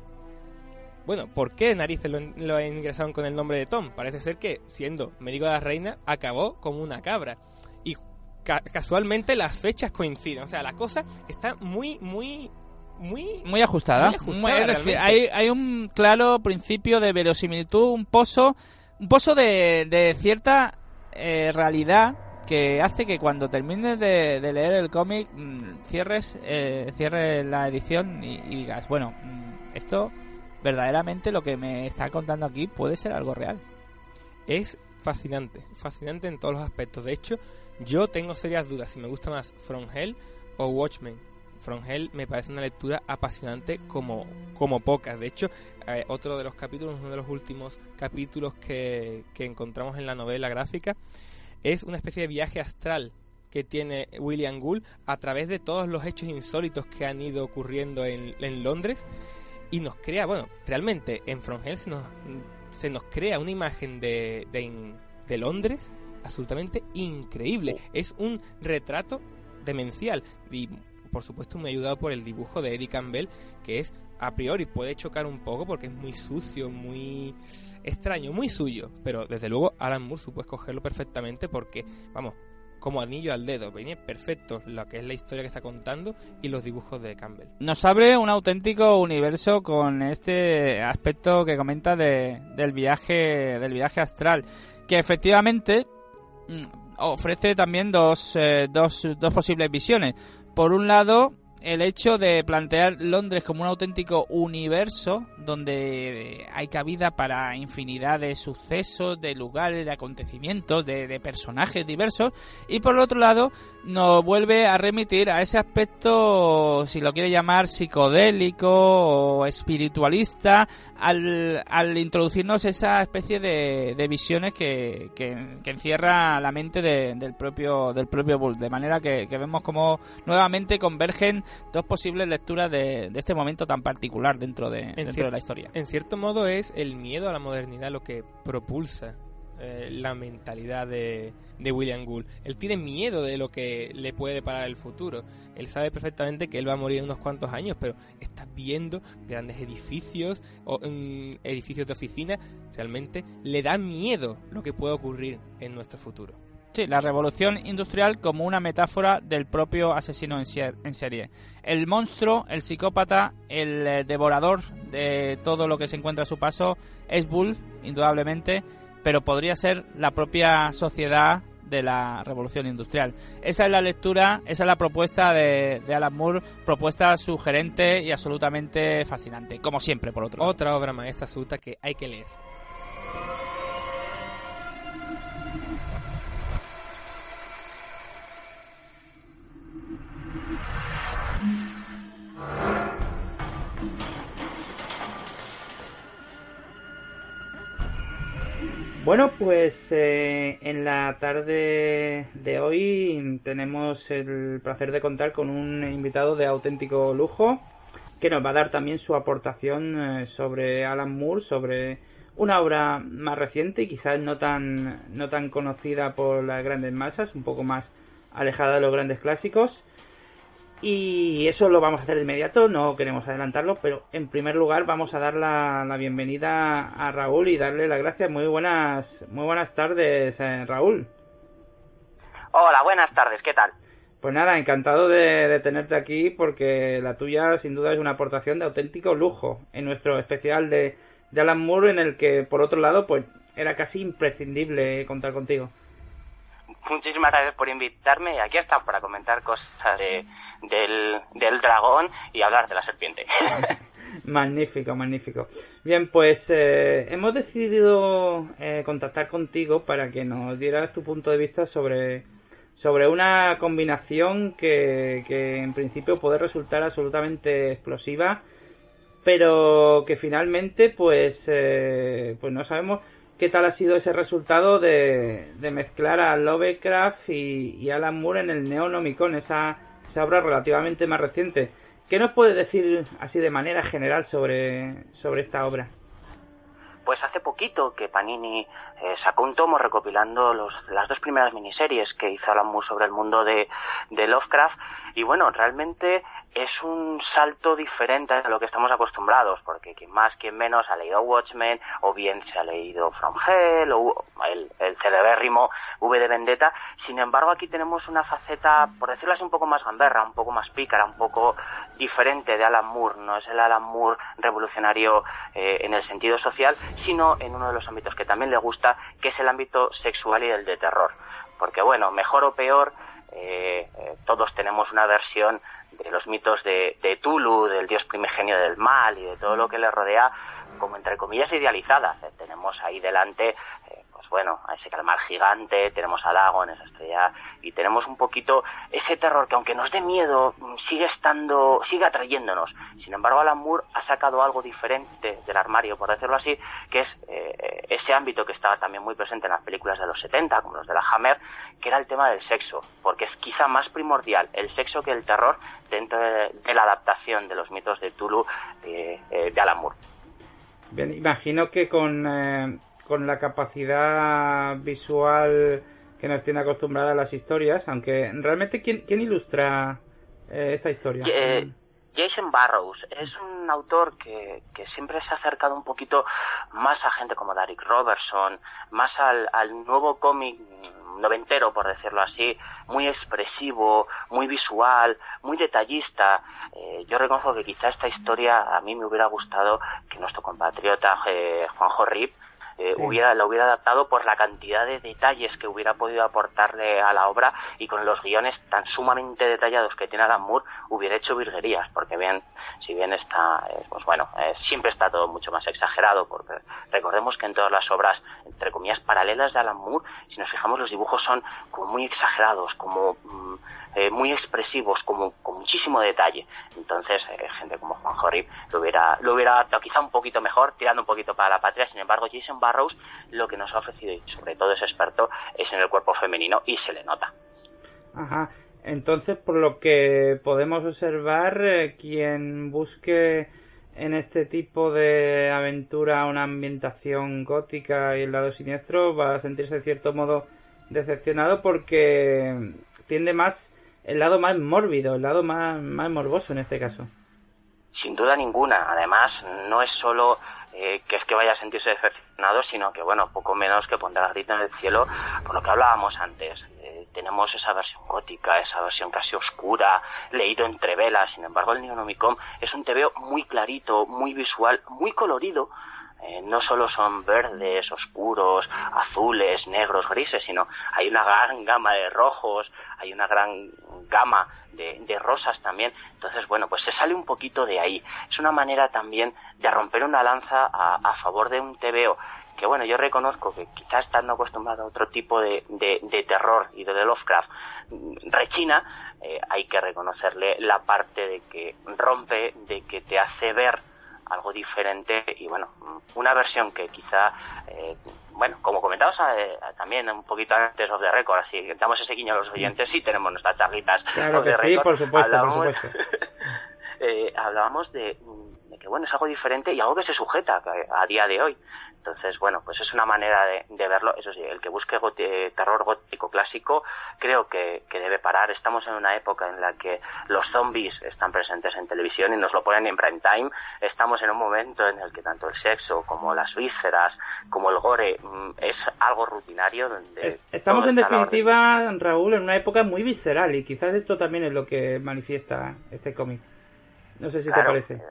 [SPEAKER 4] Bueno, ¿por qué narices lo, ingresaron con el nombre de Tom? Parece ser que, siendo médico de la reina, acabó como una cabra. Y ca casualmente las fechas coinciden. O sea, la cosa está muy, muy muy
[SPEAKER 3] muy ajustada,
[SPEAKER 4] muy ajustada
[SPEAKER 3] es decir, hay, hay un claro principio de verosimilitud un pozo un pozo de, de cierta eh, realidad que hace que cuando termines de, de leer el cómic mmm, cierres eh, cierres la edición y, y digas bueno mmm, esto verdaderamente lo que me está contando aquí puede ser algo real
[SPEAKER 4] es fascinante fascinante en todos los aspectos. De hecho yo tengo serias dudas si me gusta más From Hell o Watchmen From Hell me parece una lectura apasionante como, como pocas. De hecho, eh, otro de los capítulos, uno de los últimos capítulos que, que encontramos en la novela gráfica, es una especie de viaje astral que tiene William Gould a través de todos los hechos insólitos que han ido ocurriendo en, en Londres y nos crea, bueno, realmente en From Hell se nos, se nos crea una imagen de, de, de Londres absolutamente increíble. Es un retrato demencial y por supuesto muy ayudado por el dibujo de Eddie Campbell que es a priori puede chocar un poco porque es muy sucio, muy extraño, muy suyo, pero desde luego Alan Moore supo escogerlo perfectamente porque, vamos, como anillo al dedo, venía perfecto lo que es la historia que está contando y los dibujos de Campbell.
[SPEAKER 3] Nos abre un auténtico universo con este aspecto que comenta de, del viaje del viaje astral, que efectivamente mm, ofrece también dos, eh, dos, dos posibles visiones. Por un lado, el hecho de plantear Londres como un auténtico universo donde hay cabida para infinidad de sucesos, de lugares, de acontecimientos, de, personajes diversos y por otro lado nos vuelve a remitir a ese aspecto, si lo quiere llamar psicodélico o espiritualista, al, al introducirnos esa especie de, de visiones que, que, encierra la mente del propio del propio Bull, de manera que, que vemos como nuevamente convergen dos posibles lecturas de, este momento tan particular dentro, de, dentro de la historia.
[SPEAKER 4] En cierto modo es el miedo a la modernidad lo que propulsa eh, la mentalidad de, de, William Gould. Él tiene miedo de lo que le puede deparar el futuro. Él sabe perfectamente que él va a morir en unos cuantos años, pero está viendo grandes edificios, o, mm, edificios de oficina. Realmente le da miedo lo que puede ocurrir en nuestro futuro.
[SPEAKER 3] Sí, la revolución industrial como una metáfora del propio asesino en serie. El monstruo, el psicópata, el eh, devorador de todo lo que se encuentra a su paso es Bull, indudablemente, pero podría ser la propia sociedad de la revolución industrial. Esa es la lectura, esa es la propuesta de, de, Alan Moore, propuesta sugerente y absolutamente fascinante, como siempre, por otro lado.
[SPEAKER 4] Otra obra maestra absoluta que hay que leer.
[SPEAKER 6] Bueno, pues eh, en la tarde de hoy tenemos el placer de contar con un invitado de auténtico lujo que nos va a dar también su aportación eh, sobre Alan Moore, sobre una obra más reciente y quizás no tan no tan conocida por las grandes masas, un poco más alejada de los grandes clásicos y eso lo vamos a hacer de inmediato, no queremos adelantarlo, pero en primer lugar vamos a dar la, bienvenida a Raúl y darle las gracias. Muy buenas, muy buenas tardes, eh, Raúl.
[SPEAKER 10] Hola, buenas tardes, ¿qué tal?
[SPEAKER 6] Pues nada, encantado de, tenerte aquí porque la tuya sin duda es una aportación de auténtico lujo en nuestro especial de, de Alan Moore en el que por otro lado pues era casi imprescindible contar contigo.
[SPEAKER 10] Muchísimas gracias por invitarme y aquí está para comentar cosas de del, del dragón y hablar de la serpiente.
[SPEAKER 6] magnífico, magnífico. Bien, pues eh, hemos decidido eh, contactar contigo para que nos dieras tu punto de vista sobre, sobre una combinación que, que en principio puede resultar absolutamente explosiva, pero que finalmente pues, eh, pues no sabemos qué tal ha sido ese resultado de, de mezclar a Lovecraft y, y Alan Moore en el Neonomicon, esa esa obra relativamente más reciente. ¿Qué nos puede decir así de manera general sobre, sobre esta obra?
[SPEAKER 10] Pues hace poquito que Panini eh, sacó un tomo recopilando los, las dos primeras miniseries que hizo Alan Moore sobre el mundo de, de Lovecraft y bueno, realmente es un salto diferente a lo que estamos acostumbrados, porque quien más, quien menos ha leído Watchmen, o bien se ha leído From Hell, o el, el celebérrimo V de Vendetta. Sin embargo, aquí tenemos una faceta, por decirlo así, un poco más gamberra, un poco más pícara, un poco diferente de Alan Moore. No es el Alan Moore revolucionario eh, en el sentido social, sino en uno de los ámbitos que también le gusta, que es el ámbito sexual y el de terror. Porque bueno, mejor o peor, eh, eh, todos tenemos una versión los mitos de, de, Tulu, del dios primigenio del mal y de todo lo que le rodea, como entre comillas idealizadas. Eh, tenemos ahí delante pues bueno, a ese calmar gigante, tenemos a Dagon, esa estrella, y tenemos un poquito ese terror que aunque nos dé miedo, mm, sigue estando, sigue atrayéndonos. Sin embargo, Alan Moore ha sacado algo diferente del armario, por decirlo así, que es eh, ese ámbito que estaba también muy presente en las películas de los 70, como los de la Hammer, que era el tema del sexo, porque es quizá más primordial el sexo que el terror dentro de, la adaptación de los mitos de Tulu de, eh, de Alan Moore.
[SPEAKER 6] Bien, imagino que con, eh, con la capacidad visual que nos tiene acostumbrada a las historias, aunque realmente, ¿quién, quién ilustra eh, esta historia?
[SPEAKER 10] Jason Barrows es un autor que, que, siempre se ha acercado un poquito más a gente como Derek Robertson, más al, al nuevo cómic noventero, por decirlo así, muy expresivo, muy visual, muy detallista. Eh, yo reconozco que quizá esta historia a mí me hubiera gustado que nuestro compatriota eh, Juanjo Rip eh, hubiera, lo hubiera adaptado por la cantidad de detalles que hubiera podido aportarle a la obra y con los guiones tan sumamente detallados que tiene Alan Moore hubiera hecho virguerías, porque bien, si bien está, eh, pues bueno, eh, siempre está todo mucho más exagerado, porque recordemos que en todas las obras, entre comillas, paralelas de Alan Moore, si nos fijamos los dibujos son como muy exagerados, como... Mm, eh, muy expresivos, como, con muchísimo detalle. Entonces, eh, gente como Juan Jorib lo hubiera, lo hubiera quizá un poquito mejor, tirando un poquito para la patria. Sin embargo, Jason Barrows lo que nos ha ofrecido, y sobre todo es experto, es en el cuerpo femenino y se le nota.
[SPEAKER 6] Ajá. Entonces, por lo que podemos observar, eh, quien busque en este tipo de aventura una ambientación gótica y el lado siniestro va a sentirse de cierto modo decepcionado porque tiende más el lado más mórbido, el lado más, más morboso en este caso.
[SPEAKER 10] Sin duda ninguna. Además, no es solo eh, que es que vaya a sentirse decepcionado, sino que, bueno, poco menos que pondrá grito en el cielo por lo que hablábamos antes. Eh, tenemos esa versión gótica, esa versión casi oscura, leído entre velas. Sin embargo, el Neonomicon es un TVO muy clarito, muy visual, muy colorido, eh, no solo son verdes, oscuros, azules, negros, grises, sino hay una gran gama de rojos, hay una gran gama de, rosas también. Entonces, bueno, pues se sale un poquito de ahí. Es una manera también de romper una lanza a, favor de un TVO que bueno, yo reconozco que quizás estando acostumbrado a otro tipo de, terror y de, Lovecraft mm, rechina, eh, hay que reconocerle la parte de que rompe, de que te hace ver algo diferente y bueno, una versión que quizá, eh, bueno, como comentabas eh, también un poquito antes of the record, así que damos ese guiño a los oyentes, sí tenemos nuestras charlitas
[SPEAKER 6] claro que sí, por supuesto, hablábamos, por supuesto.
[SPEAKER 10] eh, hablábamos de, que bueno, es algo diferente y algo que se sujeta a día de hoy. Entonces, bueno, pues es una manera de, verlo. Eso sí, el que busque terror gótico clásico creo que, debe parar. Estamos en una época en la que los zombies están presentes en televisión y nos lo ponen en prime time. Estamos en un momento en el que tanto el sexo como las vísceras, como el gore, mm, es algo rutinario. Donde
[SPEAKER 6] Estamos en definitiva, Raúl, en una época muy visceral y quizás esto también es lo que manifiesta este cómic. No sé si te parece.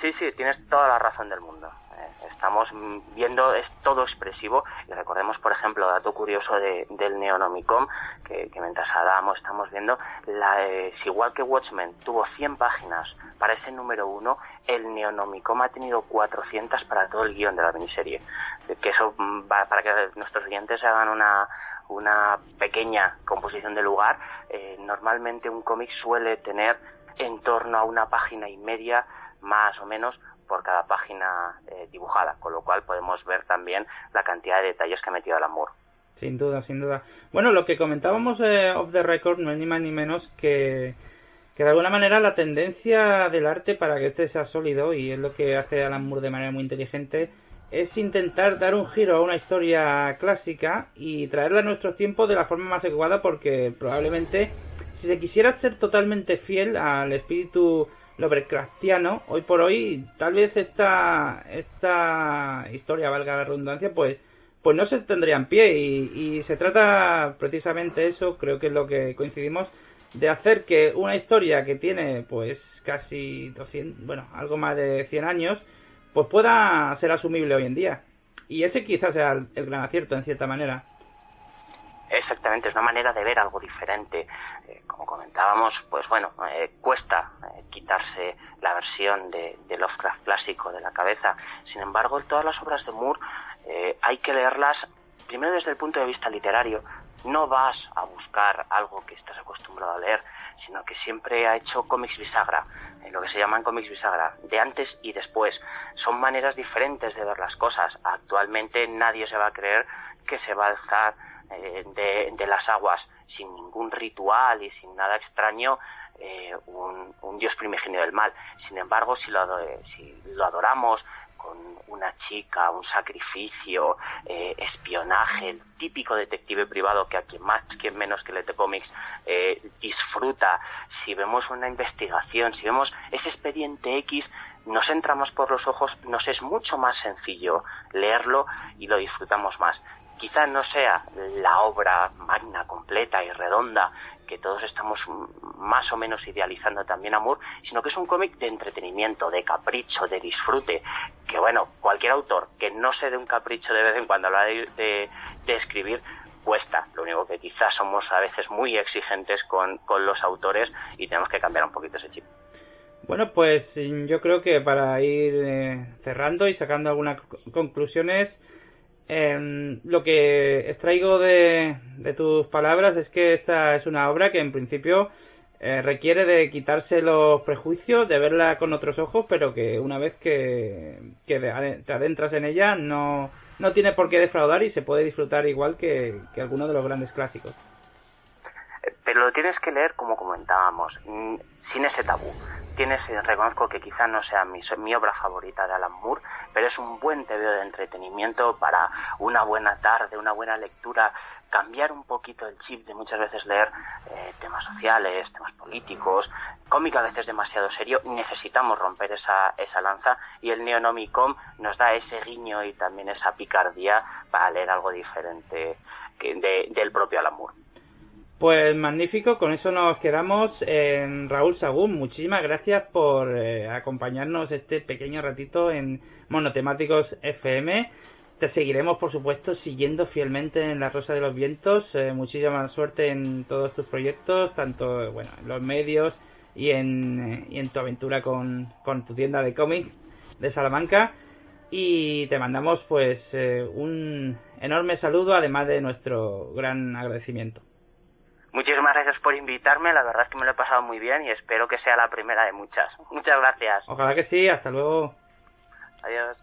[SPEAKER 10] Sí, sí, tienes toda la razón del mundo. Eh, estamos viendo, es todo expresivo. Y recordemos, por ejemplo, dato curioso de, del Neonomicon, que, mientras hablábamos estamos viendo, la, es igual que Watchmen tuvo 100 páginas para ese número uno, el Neonomicon ha tenido 400 para todo el guion de la miniserie. Que eso va para que nuestros clientes hagan una, una pequeña composición de lugar. Eh, normalmente un cómic suele tener en torno a una página y media más o menos por cada página eh, dibujada, con lo cual podemos ver también la cantidad de detalles que ha metido el amor.
[SPEAKER 6] Sin duda, sin duda. Bueno, lo que comentábamos eh, off the record no es ni más ni menos que, que de alguna manera la tendencia del arte para que este sea sólido, y es lo que hace Alan Moore de manera muy inteligente, es intentar dar un giro a una historia clásica y traerla a nuestros tiempos de la forma más adecuada porque probablemente si se quisiera ser totalmente fiel al espíritu Lovecraftiano, hoy por hoy, tal vez esta, esta historia, valga la redundancia, pues, pues no se tendría en pie y, se trata precisamente eso, creo que es lo que coincidimos, de hacer que una historia que tiene pues casi 200, bueno, algo más de 100 años, pues pueda ser asumible hoy en día. Y ese quizás sea el gran acierto en cierta manera.
[SPEAKER 10] Exactamente, es una manera de ver algo diferente. Eh, como comentábamos, pues bueno, eh, cuesta eh, quitarse la versión de, de, Lovecraft clásico de la cabeza. Sin embargo, todas las obras de Moore hay que leerlas primero desde el punto de vista literario, no vas a buscar algo que estás acostumbrado a leer, sino que siempre ha hecho cómics bisagra, eh, lo que se llaman cómics bisagra, de antes y después. Son maneras diferentes de ver las cosas. Actualmente nadie se va a creer que se va a alzar eh, de, las aguas sin ningún ritual y sin nada extraño eh, un, dios primigenio del mal. Sin embargo, si lo, si lo adoramos, con una chica, un sacrificio, eh, espionaje, el típico detective privado que a quien más, quien menos que Lete Comics eh, disfruta, si vemos una investigación, si vemos ese expediente X, nos entra más por los ojos, nos es mucho más sencillo leerlo y lo disfrutamos más. Quizá no sea la obra magna, completa y redonda que todos estamos más o menos idealizando también Amor, sino que es un cómic de entretenimiento, de capricho, de disfrute, que bueno, cualquier autor que no se dé un capricho de vez en cuando a la de, de, escribir, cuesta. Lo único que quizás somos a veces muy exigentes con, con los autores y tenemos que cambiar un poquito ese chip.
[SPEAKER 6] Bueno, pues yo creo que para ir eh, cerrando y sacando algunas conclusiones, eh, lo que extraigo de, tus palabras es que esta es una obra que en principio eh, requiere de quitarse los prejuicios, de verla con otros ojos, pero que una vez que, que te adentras en ella no, no tiene por qué defraudar y se puede disfrutar igual que, que alguno de los grandes clásicos.
[SPEAKER 10] Pero lo tienes que leer como comentábamos, sin ese tabú tienes, reconozco que quizá no sea mi, mi, obra favorita de Alan Moore, pero es un buen TVO de entretenimiento para una buena tarde, una buena lectura, cambiar un poquito el chip de muchas veces leer eh, temas sociales, temas políticos, cómic a veces demasiado serio, necesitamos romper esa, esa lanza y el Neonomicon nos da ese guiño y también esa picardía para leer algo diferente de, del propio Alan Moore.
[SPEAKER 6] Pues magnífico, con eso nos quedamos. en Raúl Sagún, muchísimas gracias por eh, acompañarnos este pequeño ratito en Monotemáticos FM. Te seguiremos, por supuesto, siguiendo fielmente en La Rosa de los Vientos. Eh, muchísima suerte en todos tus proyectos, tanto bueno, en los medios y en, en tu aventura con, con tu tienda de cómics de Salamanca. Y te mandamos pues eh, un enorme saludo, además de nuestro gran agradecimiento.
[SPEAKER 10] Muchísimas gracias por invitarme, la verdad es que me lo he pasado muy bien y espero que sea la primera de muchas. Muchas gracias.
[SPEAKER 6] Ojalá que sí, hasta luego.
[SPEAKER 10] Adiós.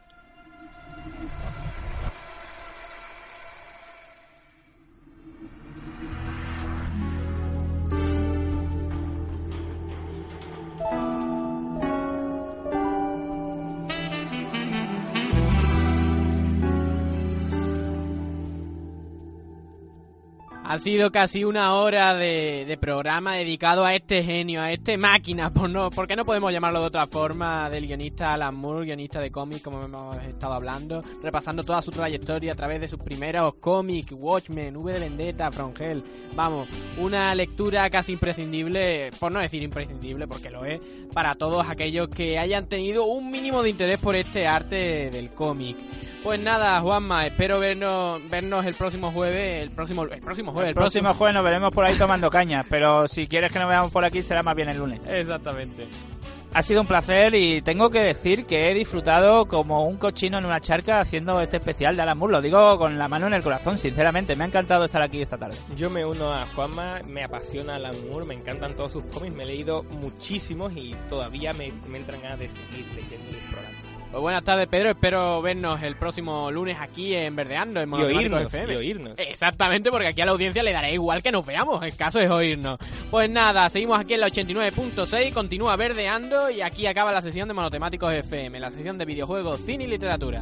[SPEAKER 2] Ha sido casi una hora de, programa dedicado a este genio, a este máquina, por no, porque no podemos llamarlo de otra forma, del guionista Alan Moore, guionista de cómics, como hemos estado hablando, repasando toda su trayectoria a través de sus primeros cómics, Watchmen, V de Vendetta, From Hell. Vamos, una lectura casi imprescindible, por no decir imprescindible, porque lo es, para todos aquellos que hayan tenido un mínimo de interés por este arte del cómic. Pues nada, Juanma, espero vernos, vernos el próximo jueves, el próximo, el próximo jueves.
[SPEAKER 3] El, próximo, jueves nos veremos por ahí tomando caña, pero si quieres que nos veamos por aquí será más bien el lunes.
[SPEAKER 2] Exactamente.
[SPEAKER 3] Ha sido un placer y tengo que decir que he disfrutado como un cochino en una charca haciendo este especial de Alan Moore. Lo digo con la mano en el corazón, sinceramente. Me ha encantado estar aquí esta tarde.
[SPEAKER 4] Yo me uno a Juanma, me apasiona Alan Moore, me encantan todos sus cómics, me he leído muchísimos y todavía me, me entran ganas de seguir leyendo.
[SPEAKER 2] Pues buenas tardes, Pedro. Espero vernos el próximo lunes aquí en Verdeando, en FM.
[SPEAKER 4] Y oírnos.
[SPEAKER 2] Exactamente, porque aquí a la audiencia le daré igual que nos veamos. El caso es oírnos. Pues nada, seguimos aquí en la 89.6, continúa Verdeando y aquí acaba la sesión de Monotemáticos FM, la sesión de videojuegos, cine y literatura.